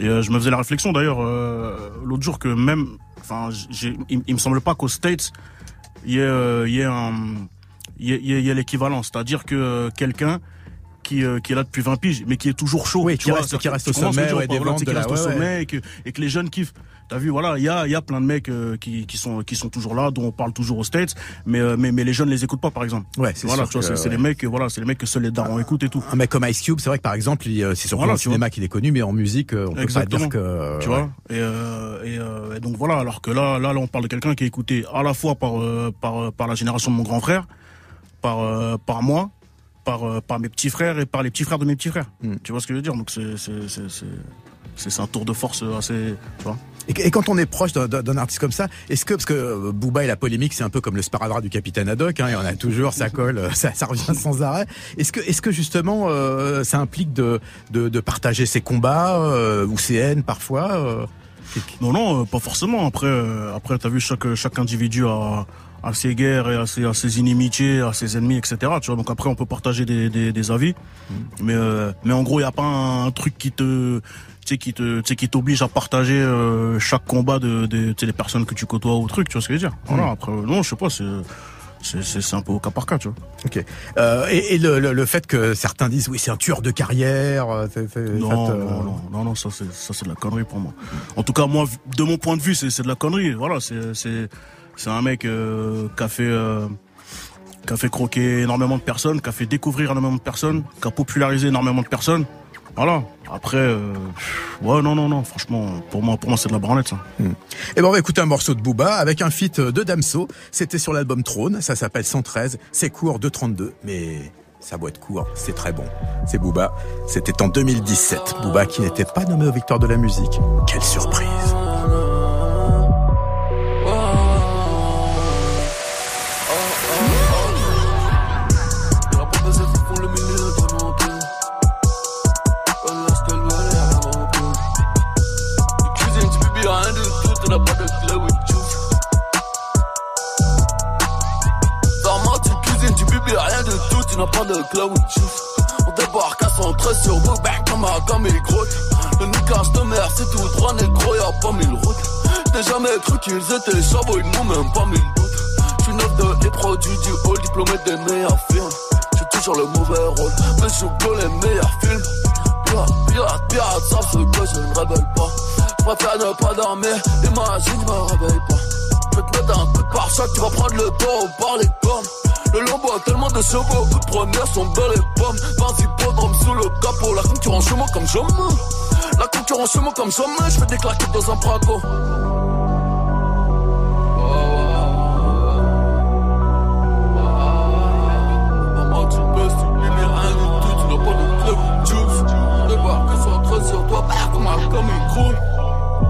Et euh, je me faisais la réflexion d'ailleurs euh, l'autre jour que même, enfin, il, il me semble pas qu'aux States il y ait, euh, il y ait, il y ait- il y ait l'équivalent, c'est-à-dire que euh, quelqu'un qui, euh, qui est là depuis 20 piges, mais qui est toujours chaud. Oui, tu qui vois, reste- qui reste au sommet, ouais, des ventes qui reste au sommet et que, et que les jeunes kiffent. T'as vu, voilà, il y a, y a plein de mecs euh, qui, qui sont qui sont toujours là, dont on parle toujours aux States, mais euh, mais, mais les jeunes les écoutent pas, par exemple. Ouais, c'est Voilà, sûr c'est ouais. les mecs, voilà, c'est les mecs que seuls les darons écoutent et tout. Un mec comme Ice Cube, c'est vrai que par exemple, c'est surtout Voilà, au cinéma qu'il est connu, mais en musique, on peut Exactement. pas dire que. tu ouais. vois et, euh, et, et donc voilà alors que là là là on parle de quelqu'un qui est écouté à la fois par par par la génération de mon grand frère par par moi par euh, par mes petits frères et par les petits frères de mes petits frères. Mm. tu vois ce que je veux dire? Donc c'est c'est c'est c'est c'est c'est un tour de force assez tu vois. Et, quand on est proche d'un- artiste comme ça, est-ce que parce que euh, Booba et la polémique, c'est un peu comme le sparadrap du capitaine Haddock, hein, il y en a toujours, ça colle, euh, ça, ça revient sans arrêt. Est-ce que, est-ce que justement, euh, ça implique de, de, de partager ses combats euh, ou ses haines parfois euh, non non euh, pas forcément. Après euh, après t'as vu chaque chaque individu a a ses guerres et à ses, à ses inimitiés, à ses ennemis, etc. Tu vois, donc après on peut partager des, des, des avis, mais euh, mais en gros il y a pas un, truc qui te tu sais qui te tu sais qui t'oblige à partager euh, chaque combat de, de tu sais, des personnes que tu côtoies ou truc, tu vois ce que je veux dire. Voilà, après euh, non, je sais pas, c'est c'est c'est c'est un peu au cas par cas, tu vois. Ok. Euh, et et le, le, le fait que certains disent oui c'est un tueur de carrière, euh, c'est- c'est- Non, ça te- non, non, non, non, ça c'est ça c'est de la connerie pour moi. En tout cas, moi, de mon point de vue, c'est c'est de la connerie. Voilà, c'est c'est un mec euh, qui a fait euh, qui a fait croquer énormément de personnes, qui a fait découvrir énormément de personnes, qui a popularisé énormément de personnes. Voilà. Après, euh, ouais, non, non, non. Franchement, pour moi, pour moi, c'est de la branlette, ça. Et ben on va écouter un morceau de Booba avec un feat de Damso. C'était sur l'album Trône, ça s'appelle 113. C'est court 2.32, mais ça être court, c'est très bon. C'est Booba. C'était en 2017. Booba qui n'était pas nommé aux victoires de la musique. Quelle surprise. Il grotte. Le niquage c'est tout droit, négro, y'a pas mille routes. J'ai jamais cru qu'ils étaient chabots, ils n'ont même pas mille doutes. J'suis neuf de les produits du hall, diplômé des meilleurs films. J'suis toujours le mauvais rôle, mais je joue les meilleurs films. Pirate, pirate, pirate, savent ce que je ne rebelle pas. J'préfère ne pas dormir, imagine, je me réveille pas. Je vais te mettre un coup de pare-choc, tu vas prendre le taureau par les cornes. Le lambeau a tellement de chevaux, première sont belles et pommes. 20 hippodromes sous le capot, la concurrence chez moi comme jamais. La concurrence chez moi comme jamais, je fais des dans un braco.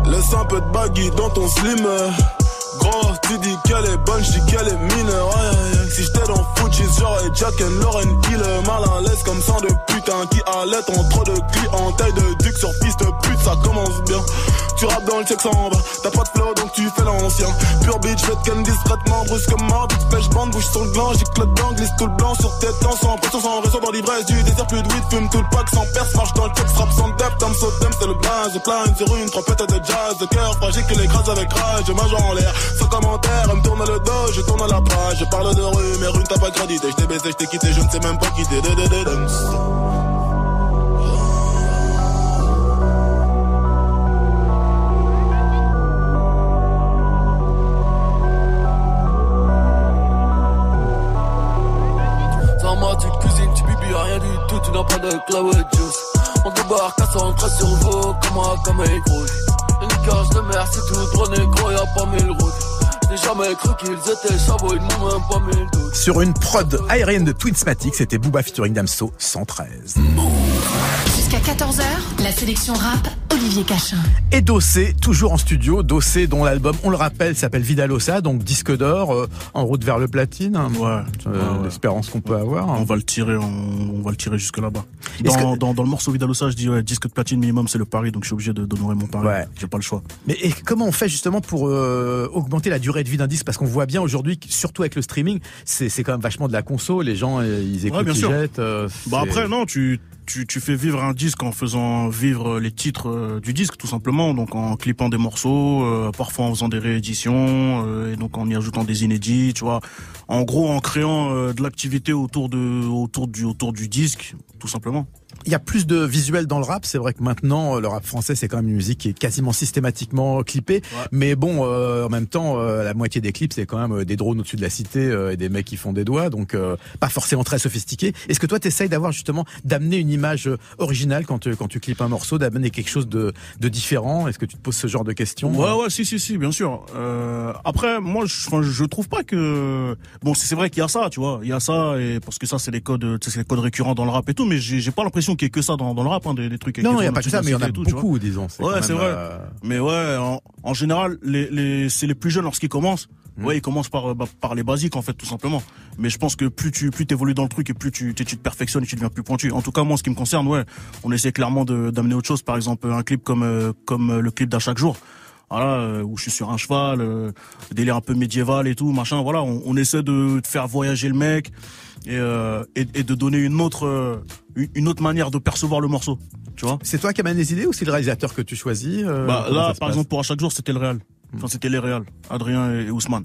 Laisse un peu de baggy dans ton slim. Gros, tu dis qu'elle est bonne, je qu'elle est mineure. Si j'étais dans Fuji, j'aurais Jack and Lauren Hill. Mal à l'aise comme sang de putain qui allait en trop de clients. Taille de duc sur piste pute, ça commence bien. Tu rappes dans le check sans bas. T'as pas de flow donc tu fais l'ancien. Pure bitch, fais ken discrètement, brusquement. Vite fait, j'bande, bouge sur le gland. Le blanc, glisse tout le blanc sur tes temps. Sans pression, sans réseau dans l'ivresse du désert. Plus de weed, fume tout le pack sans perce. Marche dans le check, frappe sans depth. Le blaze. Plane sur une trompette de jazz. De cœur fragile qui l'écrase avec rage. Je mange en l'air, sans commentaire. Elle me tourne le dos, je tourne la page. Je parle de rue, mais rue t'as pas crédité. Je t'ai baisé, je t'ai quitté, je ne sais même pas de, de. Sans moi, tu cuisines, tu bibis rien du tout, tu n'as pas de cloud juice. On débarque à 113 sur vous, comme un comme un gros. Le niquage de mer, c'est tout droit négro, y'a pas mille routes. J'ai jamais cru qu'ils étaient chabots, ils n'ont même pas mille doutes. Sur une prod aérienne de Twinsmatic, c'était Booba featuring Damso 113. Jusqu'à 14h, la sélection rap, Olivier Cachin. Et Dossé, toujours en studio. Dossé, dont l'album, on le rappelle, s'appelle Vidalosa, donc disque d'or, euh, en route vers le platine. Ouais. Euh, ouais, ouais. L'espérance qu'on peut avoir. On va le tirer, on, on va le tirer jusque là-bas. Dans, que- dans, dans le morceau Vidalosa, je dis ouais, disque de platine minimum, c'est le pari, donc je suis obligé de d'honorer mon pari. Ouais. J'ai pas le choix. Mais et comment on fait justement pour euh, augmenter la durée de vie d'un disque? Parce qu'on voit bien aujourd'hui, que, surtout avec le streaming, c'est quand même vachement de la conso. Les gens, ils écoutent, bien ils sûr. jettent. euh, Bah après non, tu tu tu fais vivre un disque en faisant vivre les titres euh, du disque tout simplement, donc en clippant des morceaux, euh, parfois en faisant des rééditions euh, et donc en y ajoutant des inédits, tu vois, en gros en créant de l'activité autour de autour du autour du disque, tout simplement. Il y a plus de visuels dans le rap. C'est vrai que maintenant, euh, le rap français, c'est quand même une musique qui est quasiment systématiquement clippée. Mais bon, euh, en même temps, euh, la moitié des clips, c'est quand même des drones au-dessus de la cité et des mecs qui font des doigts. Donc, pas forcément très sophistiqué. Est-ce que toi, tu essayes d'avoir justement, d'amener une image originale quand tu, quand tu clips un morceau, d'amener quelque chose de, de différent? Est-ce que tu te poses ce genre de questions? Ouais, ouais, si, si, si, bien sûr. après, moi, je, je trouve pas que... Bon, c'est vrai qu'il y a ça, tu vois. Il y a ça, et parce que ça, c'est les codes, c'est les codes récurrents dans le rap et tout, mais j'ai pas l'impression qu'il y ait que ça dans, dans le rap, hein, des, des, trucs. Non, il n'y a pas que ça, mais il y en a tout, beaucoup, disons. Ouais, c'est vrai. Euh... Mais ouais, en, en général, les, les, c'est les plus jeunes lorsqu'ils commencent. Mmh. Ouais, ils commencent par, bah, par les basiques en fait, tout simplement. Mais je pense que plus tu plus évolues dans le truc et plus tu, tu, tu te perfectionnes et tu deviens plus pointu. En tout cas, moi, en ce qui me concerne, ouais, on essaie clairement d'amener autre chose. Par exemple, un clip comme euh, comme le clip d'à chaque jour voilà euh, où je suis sur un cheval euh, délire un peu médiéval et tout machin voilà on, on essaie de, de, faire voyager le mec et, euh, et, et, de donner une autre euh, une autre manière de percevoir le morceau tu vois c'est toi qui amènes les idées ou c'est le réalisateur que tu choisis euh, bah, là par exemple pour à chaque jour c'était le réal enfin c'était les réals Adrien et, et Ousmane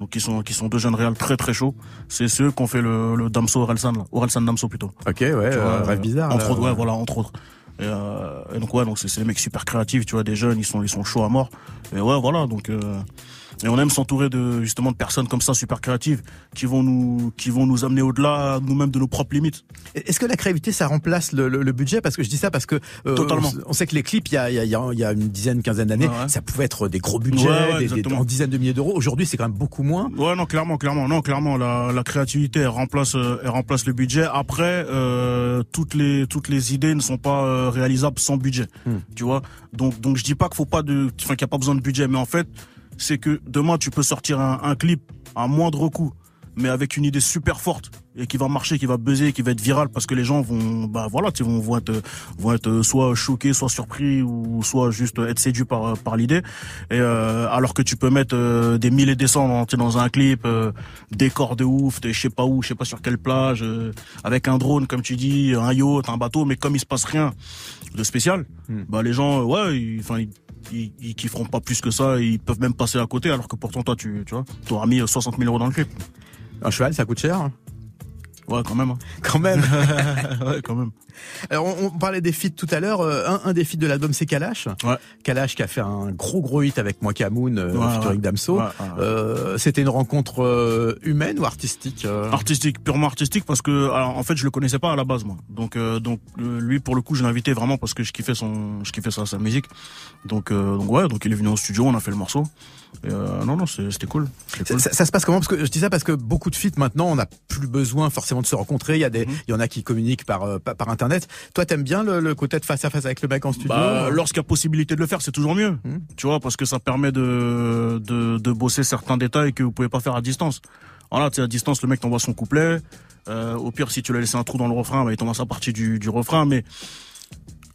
donc qui sont qui sont deux jeunes réals très très chauds. C'est ceux qui ont fait le, le Damso Orelsan, Orelsan Damso plutôt. Ok ouais, euh, rêve bizarre. Entre autres, ouais, voilà, entre autres. Et, euh, et, donc ouais, donc c'est des mecs super créatifs, tu vois, des jeunes, ils sont ils sont chauds à mort. Et ouais, voilà, donc euh, et on aime s'entourer de justement de personnes comme ça super créatives qui vont nous qui vont nous amener au-delà nous-mêmes de nos propres limites. Est-ce que la créativité ça remplace le, le, le, budget? Parce que je dis ça parce que euh, Totalement. On, on, sait que les clips il y a il y a, il y a une dizaine quinzaine d'années ouais, ouais. ça pouvait être des gros budgets ouais, des, des, en dizaines de milliers d'euros aujourd'hui c'est quand même beaucoup moins. Ouais non clairement clairement non clairement la, la créativité elle remplace elle remplace le budget après euh, toutes les toutes les idées ne sont pas euh, réalisables sans budget hmm. tu vois donc donc je dis pas qu'il faut pas de enfin qu'il y a pas besoin de budget mais en fait c'est que demain tu peux sortir un, un, clip à moindre coût, mais avec une idée super forte et qui va marcher, qui va buzzer, qui va être viral parce que les gens vont, bah voilà, tu vont, vont être, vont être soit choqués, soit surpris ou soit juste être séduits par par l'idée. Et euh, alors que tu peux mettre euh, des milliers des cents dans, dans un clip, euh, décor de ouf, je sais pas où, je sais pas sur quelle plage, euh, avec un drone comme tu dis, un yacht, un bateau, mais comme il se passe rien de spécial, hmm. bah les gens, ouais, enfin ils, ils, kifferont pas plus que ça, ils peuvent même passer à côté, alors que pourtant toi, tu, tu vois, t'auras mis 60 000 euros dans le clip. Un cheval, ça coûte cher. Ouais, quand même. Hein. Quand même. ouais, quand même. Alors, on, on parlait des feats tout à l'heure. Un, un, des feats de l'album, c'est Kalash. Ouais. Kalash qui a fait un gros gros hit avec Moi Kamoun, euh, ouais, featuring ouais. Damso. Ouais, euh, C'était une rencontre euh, humaine ou artistique euh Artistique, purement artistique, parce que alors, en fait, je le connaissais pas à la base, moi. Donc, euh, donc lui, pour le coup, je l'ai invité vraiment parce que je kiffais son, je kiffais sa, sa musique. Donc, euh, donc ouais, donc il est venu au studio, on a fait le morceau. Euh, non, non, c'était cool. cool. Ça, ça, se passe comment? Parce que je dis ça parce que beaucoup de feats maintenant, on n'a plus besoin forcément de se rencontrer. Il y a des, -hmm. il y en a qui communiquent par euh, par, internet. Toi, t'aimes bien le, le, côté de face à face avec le mec en studio? Bah, Lorsqu'il y a possibilité de le faire, c'est toujours mieux. -hmm. Tu vois, parce que ça permet de, de de bosser certains détails que vous pouvez pas faire à distance. Voilà, tu à distance, le mec t'envoie son couplet. Euh, au pire, si tu l'as laissé un trou dans le refrain, bah, il t'envoie sa partie du, du refrain, mais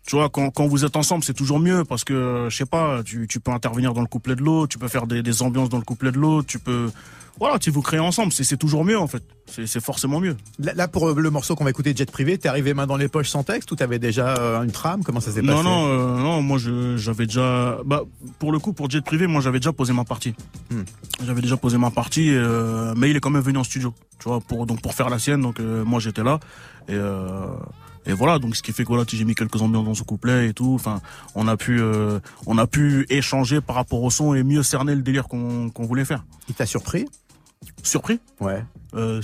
tu vois, quand, quand vous êtes ensemble, c'est toujours mieux parce que, je sais pas, tu, tu peux intervenir dans le couplet de l'autre, tu peux faire des, des ambiances dans le couplet de l'autre, tu peux, voilà, tu vous créez ensemble, c'est toujours mieux en fait. C'est forcément mieux. Là, là, pour le morceau qu'on va écouter, Jet Privé, t'es arrivé main dans les poches sans texte ou t'avais déjà euh, une trame? Comment ça s'est passé? Non, non, euh, non, moi j'avais déjà. Bah, pour le coup, pour Jet Privé, moi j'avais déjà posé ma partie. Hmm. J'avais déjà posé ma partie, euh, mais il est quand même venu en studio, tu vois, pour donc pour faire la sienne. Donc euh, moi j'étais là et. Et voilà, donc ce qui fait que voilà, j'ai mis quelques ambiances dans ce couplet et tout. Enfin, on a pu, euh, on a pu échanger par rapport au son et mieux cerner le délire qu'on qu voulait faire. Il t'a surpris? Surpris? Ouais. Euh,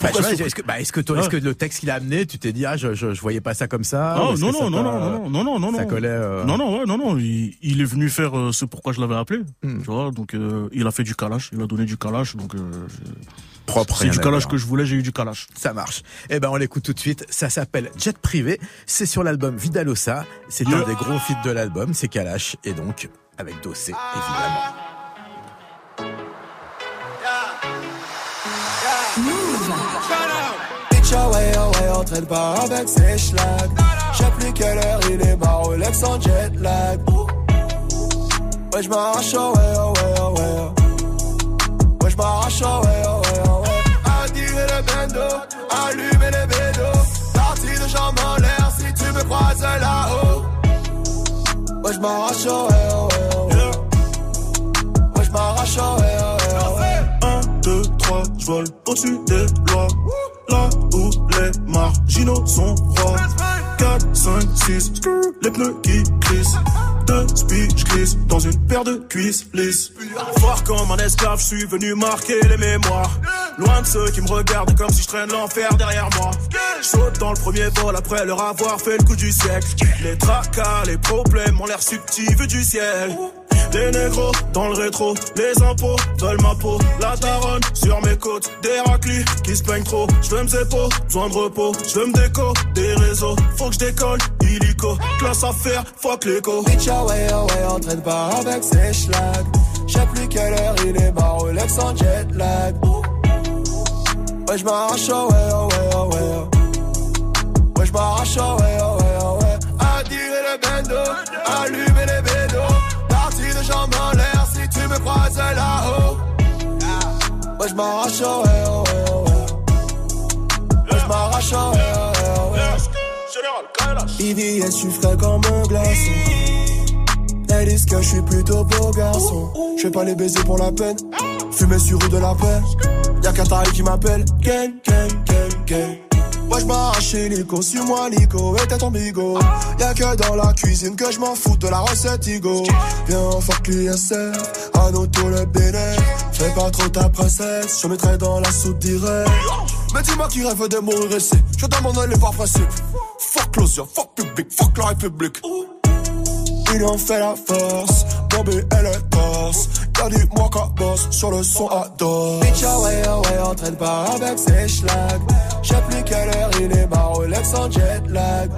bah, est-ce que, bah, est-ce que, toi, est-ce que le texte qu'il a amené, tu t'es dit ah je, je, je, voyais pas ça comme ça Non non non, non, non, non non non non non ça collait. Euh... Non non ouais, non non il, il, est venu faire euh, ce pourquoi je l'avais appelé. Hmm. Tu vois donc euh, il a fait du calage, il a donné du calage donc. Propre. C'est du calage que je voulais, j'ai eu du calage. Ça marche. Eh ben, on l'écoute tout de suite. Ça s'appelle Jet Privé. C'est sur l'album Vidalosa. C'est yeah. un des gros feats de l'album. C'est Kalash. Et donc, avec Dossé, évidemment. On traîne pas avec ses schlags. J'ai plus quelle heure il est, ma Rolex en jet lag. Ouais, j'm'arrache, away, away, away. Ouais, j'm'arrache, away, away, away. Attirer le bendo, allumer les bédos. Parti de jambes en l'air si tu me croises là-haut. Ouais, j'm'arrache, away, away, away. Ouais, j'm'arrache, away, away, away. 1, 2, 3, je vole au-dessus des lois. Là où les marginaux sont rois. 4, 5, 6, les pneus qui glissent. Deux speech glisse dans une paire de cuisses lisses. Fort comme un esclave, je suis venu marquer les mémoires. Loin de ceux qui me regardent comme si je traîne l'enfer derrière moi. Saute dans le premier vol après leur avoir fait le coup du siècle. Les tracas, les problèmes ont l'air subtils du ciel. Des négros dans le rétro, les impôts veulent ma peau. La daronne sur mes côtes, des raclis qui se peignent trop. Je veux me zépo, besoin de repos. Je veux me déco, des réseaux. Faut que je décolle, illico. Classe à faire, fuck l'écho. Ah ouais, ah ouais, entraîne pas avec ses schlags. J'sais plus quelle heure il est, ma Rolex en jet lag. Ouais, j'm'arrache, ah ouais, ah ouais, ah ouais. Ouais, ah ouais, ah ouais. Addirer le bendo, allumer les bédos. Parti de jambes en l'air si tu me croises là-haut. Ouais, j'm'arrache, ah ouais, ah ouais, ah ouais. Ah ouais, ah ouais, ah ouais. Ivy, je suis frais comme un glaçon? Elles disent que je suis plutôt beau garçon. Je vais pas les baiser pour la peine. Fumer sur rue de la paix. Y'a Katari qui m'appelle. Gang, gang, gang, gang. Ouais, j'm'arrache Nico, suis-moi Nico, et t'es ton bigot. Y'a que dans la cuisine que j'm'en fous de la recette Igo. Viens, fuck l'ISF, à nous le bénéf. Fais pas trop ta princesse, je mettrai dans la soupe direct. Mais dis-moi qui rêve de mourir ici, je demande les par principe. Fuck closure, fuck public, fuck la république. Ils en fait la force, Bobby et le torse. Y'a du moi boss sur le son à dos. Bitch, ah ouais, ah ouais, entraîne pas avec ses schlags. J'sais plus quelle heure il est, ma Rolex en jet lag.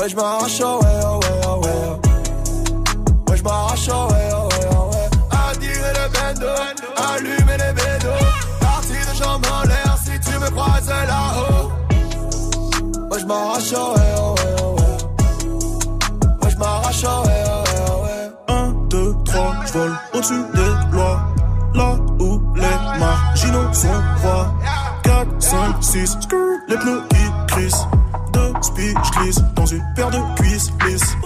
Ouais, j'm'arrache, ah ouais, ah ouais, ah ouais. J'm'arrache, ah ah ouais, ah ouais. Addirer le bendo, allumer les bédos. Parti de jambes en l'air si tu me croises là-haut. Ouais, j'm'arrache, ah ouais, ah ouais, ah ouais. Ouais, j'm'arrache, ah ouais, ah ouais, ah ouais. 1, 2, 3, je vole au-dessus des lois. Là où les marginaux sont rois. 4, 5, 6, les pneus qui crissent. Deux speech glisse dans une paire de cuisses lisses.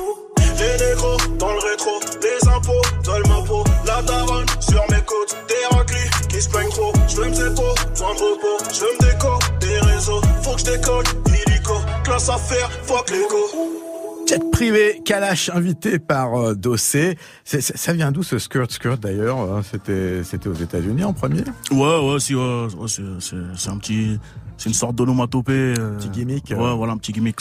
Les négros dans le rétro, des impôts veulent ma peau. La daronne sur mes côtes, des raclis qui se plaignent trop. Je veux me zépo, besoin de repos. Je veux me déco, des réseaux. Faut que je décolle, illico. Classe à faire, fuck l'écho. Jet privé, Kalash invité par euh, Dossé. Ça vient d'où ce skirt skirt d'ailleurs hein? C'était c'était aux États-Unis en premier? Ouais, ouais, si, ouais, ouais, c'est, un petit, c'est une sorte d'onomatopée. euh, Petit gimmick, euh. Ouais, voilà, un petit gimmick.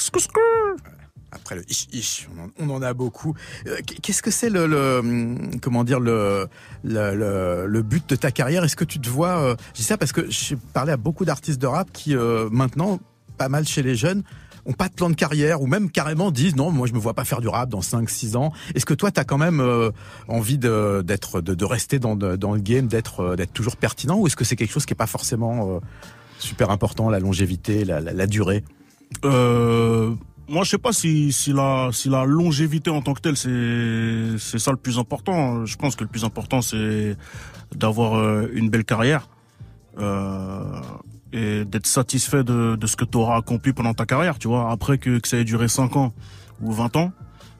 Après le ish ish, on en, a beaucoup. Euh, Qu'est-ce que c'est le, le, hum, comment dire le, le, le, le but de ta carrière? Est-ce que tu te vois euh, Je dis ça parce que j'ai parlé à beaucoup d'artistes de rap qui euh, maintenant, pas mal chez les jeunes, ont pas de plan de carrière ou même carrément disent non, moi je me vois pas faire du rap dans 5 6 ans. Est-ce que toi tu as quand même euh, envie de d'être de, rester dans dans le game, d'être euh, d'être toujours pertinent ou est-ce que c'est quelque chose qui est pas forcément euh, super important la longévité, la, durée? Moi, je sais pas si, si la, si la longévité en tant que telle, c'est, c'est ça le plus important. Je pense que le plus important, c'est d'avoir une belle carrière et d'être satisfait de, de ce que tu auras accompli pendant ta carrière. Tu vois, après que, que ça ait duré 5 ans ou 20 ans,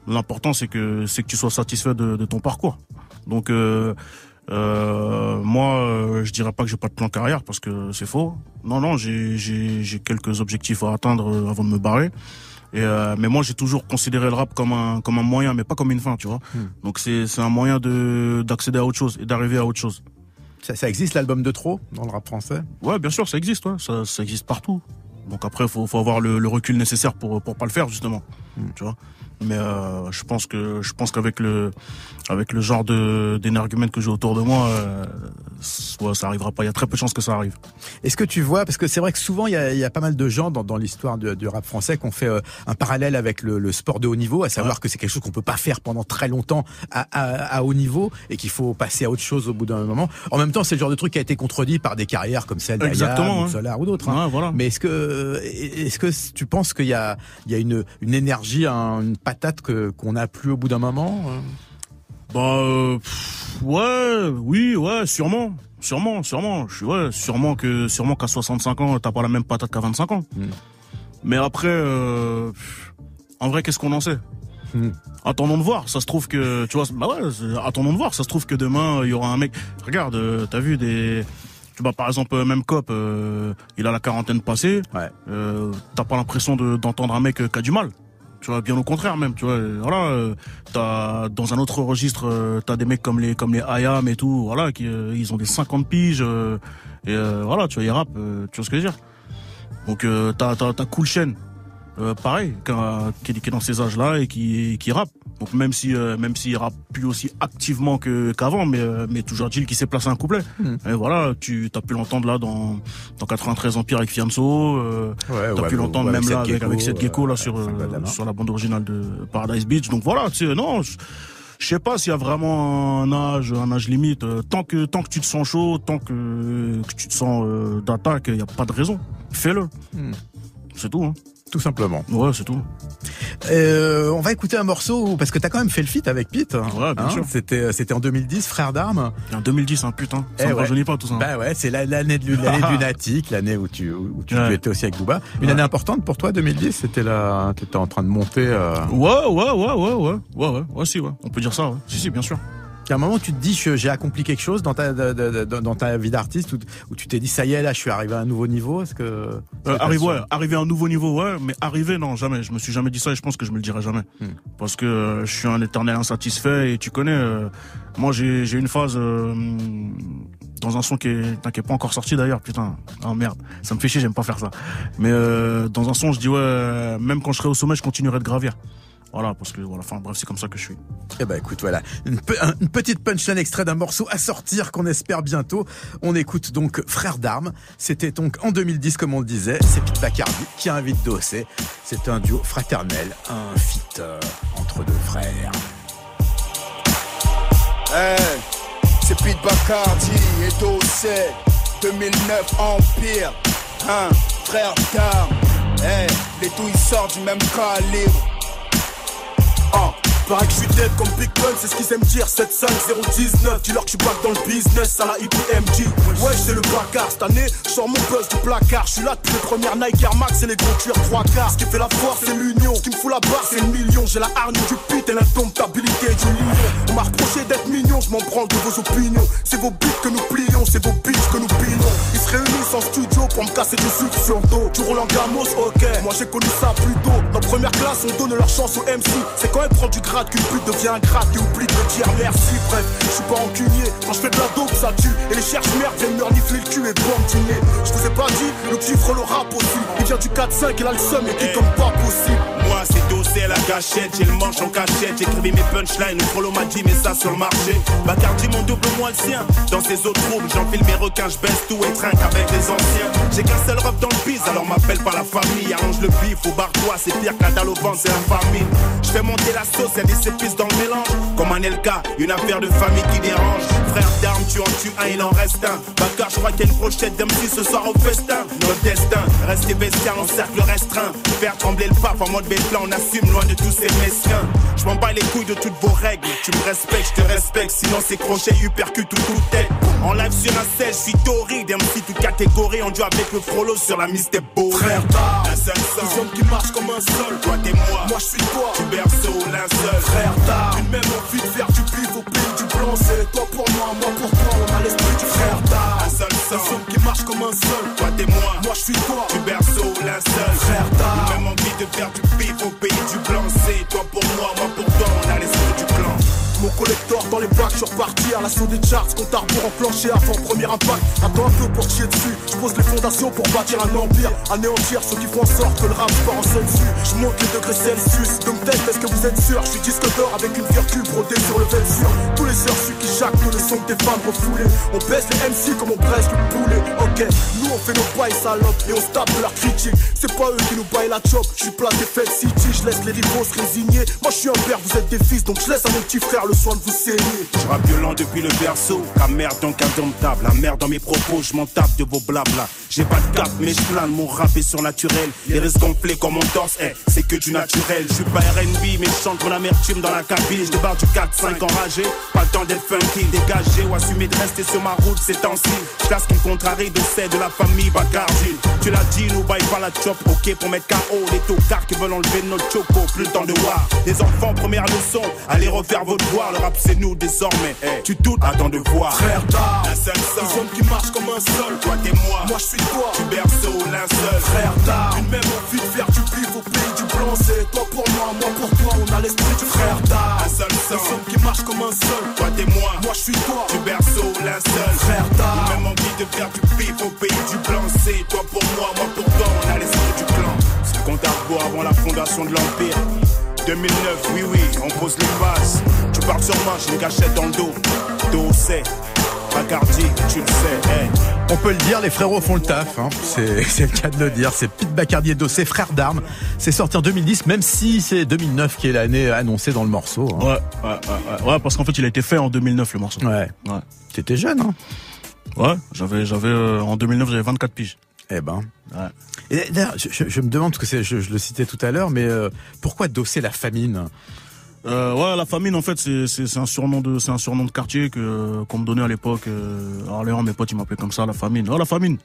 l'important c'est que c'est que tu sois satisfait de, de ton parcours. Donc euh, euh, moi, euh, je dirais pas que j'ai pas de plan carrière parce que c'est faux. Non, non, j'ai j'ai j'ai quelques objectifs à atteindre euh, avant de me barrer. Et euh, mais moi, j'ai toujours considéré le rap comme un comme un moyen, mais pas comme une fin, tu vois. Donc c'est c'est un moyen de d'accéder à autre chose et d'arriver à autre chose. Ça, ça existe l'album de trop dans le rap français? Ouais, bien sûr, ça existe, ouais. ça, ça existe partout. Donc après, faut, faut avoir le, le recul nécessaire pour pour pas le faire justement, tu vois? Mais euh, je pense que je pense qu'avec le avec le genre de d'énergumène que j'ai autour de moi, euh, ça arrivera pas. Il y a très peu de chances que ça arrive. Est-ce que tu vois, parce que c'est vrai que souvent il y a, il y a pas mal de gens dans, dans l'histoire du, du rap français qui ont fait euh, un parallèle avec le, le sport de haut niveau, à savoir que c'est quelque chose qu'on peut pas faire pendant très longtemps à, à, à haut niveau et qu'il faut passer à autre chose au bout d'un moment. En même temps, c'est le genre de truc qui a été contredit par des carrières comme celle Exactement, ou ouais. Solar ou d'autres. hein. Ouais, voilà. Mais est-ce que est-ce que tu penses qu'il y a il y a une une énergie, un- une patate que qu'on n'a plus au bout d'un moment euh Bah euh, pff, ouais, oui, ouais, sûrement, sûrement, sûrement. Je suis ouais, sûrement que sûrement qu'à 65 ans, t'as pas la même patate qu'à 25 ans. Mm. Mais après, euh, pff, en vrai, qu'est-ce qu'on en sait? Mm. Attendons de voir. Ça se trouve que tu vois, bah ouais, attendons de voir. Ça se trouve que demain il y aura un mec. Regarde, euh, t'as vu des Tu vois, par exemple, même Cop, euh, il a la quarantaine passée. Ouais. Euh, T'as pas l'impression de- d'entendre un mec qui a du mal. Tu vois, bien au contraire même. Tu vois, voilà. euh, T'as dans un autre registre, euh, t'as des mecs comme les comme les IAM et tout. Voilà, qui euh, ils ont des 50 piges. euh, et euh, voilà, tu vois, ils rappent. tu vois ce que je veux dire Donc t'as t'as t'as Cool Chain. Euh, pareil, qui, a- qui est qui est dans ces âges-là et qui, qui rappe. Donc même si euh, même s'il rappe plus aussi activement que qu'avant, mais euh, mais toujours dit qu'il s'est placé un couplet. Et voilà, tu as pu l'entendre là dans dans 93 Empire avec Fianso. Euh, Ouais, T'as ouais, pu l'entendre ouais, même avec là avec, avec Gecko, cette gecko là sur Frank euh, sur la bande originale de Paradise Beach. Donc voilà, tu sais, non. je- je sais pas s'il y a vraiment un âge, un âge limite. Euh, Tant que tant que tu te sens chaud, tant que, que tu te sens euh, d'attaque, il y a pas de raison. Fais-le. Hmm. C'est tout. Hein. Tout simplement. Ouais, c'est tout. Euh, on va écouter un morceau parce que t'as quand même fait le feat avec Pete. Ouais, bien Hein, sûr. C'était c'était en 2010, Frère d'armes. En 2010, hein, putain. Ça Eh me ouais. rajeunit pas tout ça. hein. Bah ouais, c'est la- l'année de l'année de lunatique, l'année où tu où tu, Ouais. tu étais aussi avec Booba. Une Ouais. année importante pour toi, 2010. C'était là, t'étais en train de monter. Euh... Ouais, ouais, ouais, ouais, ouais, ouais, ouais, ouais, si, ouais. On peut dire ça, ouais. Si, si, bien sûr. À un moment, tu te dis j'ai accompli quelque chose dans ta de- de- de- dans ta vie d'artiste où, où tu t'es dit ça y est là, je suis arrivé à un nouveau niveau. Est-ce que Euh, arriver, ouais, arriver à un nouveau niveau, ouais, mais arriver, non, jamais. Je me suis jamais dit ça et je pense que je me le dirai jamais. Hmm. Parce que euh, je suis un éternel insatisfait et tu connais, euh, moi j'ai j'ai une phase euh, dans un son qui est, putain, qui est pas encore sorti d'ailleurs, putain. Oh merde, ça me fait chier, j'aime pas faire ça. Mais euh, dans un son, je dis ouais, même quand je serai au sommet, je continuerai de gravir. Voilà, parce que voilà, enfin bref, c'est comme ça que je suis. Eh ben écoute, voilà, une, pe- un- une petite punchline extrait d'un morceau à sortir qu'on espère bientôt. On écoute donc Frères d'armes. C'était donc en 2010, comme on le disait, c'est Pete Bacardi qui invite Dossé. C'est un duo fraternel, un feat euh, entre deux frères. Hey, c'est Pete Bacardi et Dossé 2009 Empire Hein, frère d'armes Hey, les douilles sortent du même calibre Ah, Pareil que je suis dead comme Big Pun, c'est ce qu'ils aiment dire 75019, dis-leur que je suis dans le business à la IPMG Ouais c'est le bacard, cette année je mon buzz du placard. Je suis là depuis les premières Nike Air Max et les gros cuirs trois quarts. Ce qui fait la force c'est l'union, ce qui me fout la barre c'est le million. J'ai la hargne du pit et l'indomptabilité du lion. On m'a reproché d'être mignon, je m'en prends de vos opinions. C'est vos beats que nous plions, c'est vos beats que nous pilons. Ils se réunissent en studio pour me casser du sucre sur le dos. Tu roules en gamos, ok, moi j'ai connu ça plus tôt. Dans première classe on donne leur chance au MC C'est quand elle prend du qu'une pute devient un grade et oublie de me dire merci Bref, je suis pas rancunier, quand je fais de la dope ça tue. Et les cherches merde viennent me renifler le cul et bandiner Je vous ai pas dit, le chiffre le rap aussi. Il vient du 4-5, il a le seum et qui comme pas possible. Moi c'est dossé à la gâchette, j'ai le manche en cachette, j'écrivais mes punchlines, le prolo m'a dit mais ça sur le marché. Bacardi mon double moi le sien, dans ces autres troubles, j'enfile mes requins, je baisse tout et trinque avec les anciens. J'ai qu'un seul rep dans le bise, alors m'appelle pas la famille, arrange le bif au bar-toi, c'est pire qu'un dalle au ventre, c'est la famine. Je fais monter la sauce, y'a des épices dans le mélange, comme un LK, une affaire de famille qui dérange. Frère d'armes, tu en tues un, il en reste un. Bacar, je crois une brochette d'MC ce soir au festin. Notre destin, rester bestial en cercle restreint. Faire trembler le pape en mode bêta, on assume loin de tous ces mesquins. Je m'en bats les couilles de toutes vos règles. Tu me respectes, je te respecte, sinon c'est crochet, uppercut ou coup de tête. En live sur un 16, je suis torride, MC toute catégorie. On joue avec le frollo sur la mystère beau. Frère d'armes, un seul sang. hommes qui marchent comme un seul Toi t'es moi, Moi je suis toi tu Frère une même envie de faire du bif au pays du blanc C'est toi pour moi, moi pour toi, on a l'esprit du frère Un d'armes seul qui marchent comme un seul Toi t'es moi, Moi je suis toi tu berceau, linceul. Frère d'armes. Même envie de faire du bif au pays du blanc. C'est toi pour moi, moi pour toi, Mon collector dans les bacs, je suis reparti à l'assaut des charts, compte à rebours enclenché avant premier impact. Attends un peu pour chier dessus, je pose les fondations pour bâtir un empire, anéantir ceux qui font en sorte que le rap part en dessus. Je monte les degrés Celsius, me tête, est-ce que vous êtes sûr? Je suis disque d'or avec une virgule brodée sur le vêture. Tous les heures, celui qui jacque le son des femmes refoulées. On baisse les MC comme on presse le poulet. Ok, nous on fait nos bails salopes et on se tape de leur critique. C'est pas eux qui nous baillent la chop, je suis placé fait city, je laisse les rivaux se résigner. Moi je suis un père, vous êtes des fils, donc je laisse à mon petit frère le soin de vous saigner. Je violent depuis le berceau, la merde donc indomptable. La merde dans mes propos, je m'en tape de vos blabla. J'ai pas de cap, mais je plane, mon rap est surnaturel. Les risques gonflés comme mon torse, eh, c'est que du naturel. Je suis pas RB, mais je chante mon amertume dans la cabine. Je débarque du 4-5 enragé, pas le temps d'être funky, dégagé ou assumer de rester sur ma route ces temps-ci. Je casse qui contrarie de celle de la famille Bacardi. Tu l'as dit, nous baille pas la chop, ok pour mettre KO. Les tocards qui veulent enlever notre choco, plus le temps de voir. Les enfants, première leçon, allez refaire votre devoir. Le rap c'est nous désormais. Eh, tu doutes, attends de voir. Frère d'armes, Un seul sang. qui marchent comme un seul. Toi t'es moi, Moi je suis toi, du berceau, linceul. frère d'armes. Une même envie de faire du pif au pays du blanc. C'est toi pour moi, moi pour toi. On a l'esprit du frère d'armes. Un seul Un sang, son qui marche comme un seul. toi t'es moi, Moi je suis toi, du berceau, linceul. frère d'armes. Même envie de faire du pif au pays du blanc. C'est toi pour moi, moi pour toi. On a l'esprit du clan. C'est compte à avant la fondation de l'Empire. 2009, oui, oui, on pose les bases. Tu parles sur moi, j'ai une cachette dans le dos. Dos, c'est. Bacardi, tu le sais, hey. On peut le dire, les frérots font le taf. Hein. C'est le cas de le dire. C'est Pete Bacardi et Dossé, frères d'armes. C'est sorti en 2010, même si c'est 2009 qui est l'année annoncée dans le morceau. hein. Ouais, ouais, ouais, ouais, ouais, parce qu'en fait, il a été fait en 2009 le morceau. Ouais. Ouais. T'étais jeune, hein Ouais, j'avais, j'avais, euh, en 2009, j'avais 24 piges. Eh ben. Ouais. Et d'ailleurs, je, je- je me demande, parce que c'est- je, je le citais tout à l'heure, mais euh, pourquoi Dossé la famine? Euh, ouais, la famine, en fait, c'est, un surnom de, c'est un surnom de quartier que, qu'on me donnait à l'époque, euh, Orléans, mes potes, ils m'appelaient comme ça, la famine. Oh, la famine!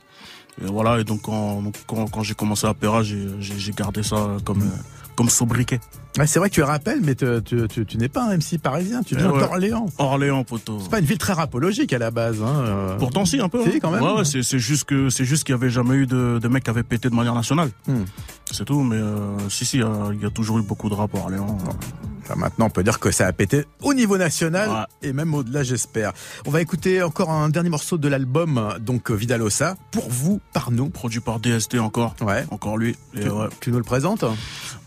Et voilà, et donc, quand, quand, quand j'ai commencé à Péra, j'ai gardé ça comme, euh, comme sobriquet. Ouais, C'est vrai que tu rappelles, mais te- tu, tu, tu n'es pas un MC parisien, tu Eh viens ouais. d'Orléans. Orléans, poteau. C'est pas une ville très rapologique à la base. Hein. euh. Pourtant, si, un peu. Si, hein. quand même. Ouais, c'est, juste que, c'est juste qu'il y avait jamais eu de, de mecs qui avaient pété de manière nationale. Hmm. C'est tout, mais, euh, si, si, il y a- il y, a toujours eu beaucoup de rap à Orléans. Enfin, maintenant, on peut dire que ça a pété au niveau national Ouais. et même au-delà, j'espère. On va écouter encore un dernier morceau de l'album, donc euh, Vidalosa, pour vous, par nous. Produit par DST encore. Ouais. Encore lui. Et Tu, ouais. tu nous le présentes?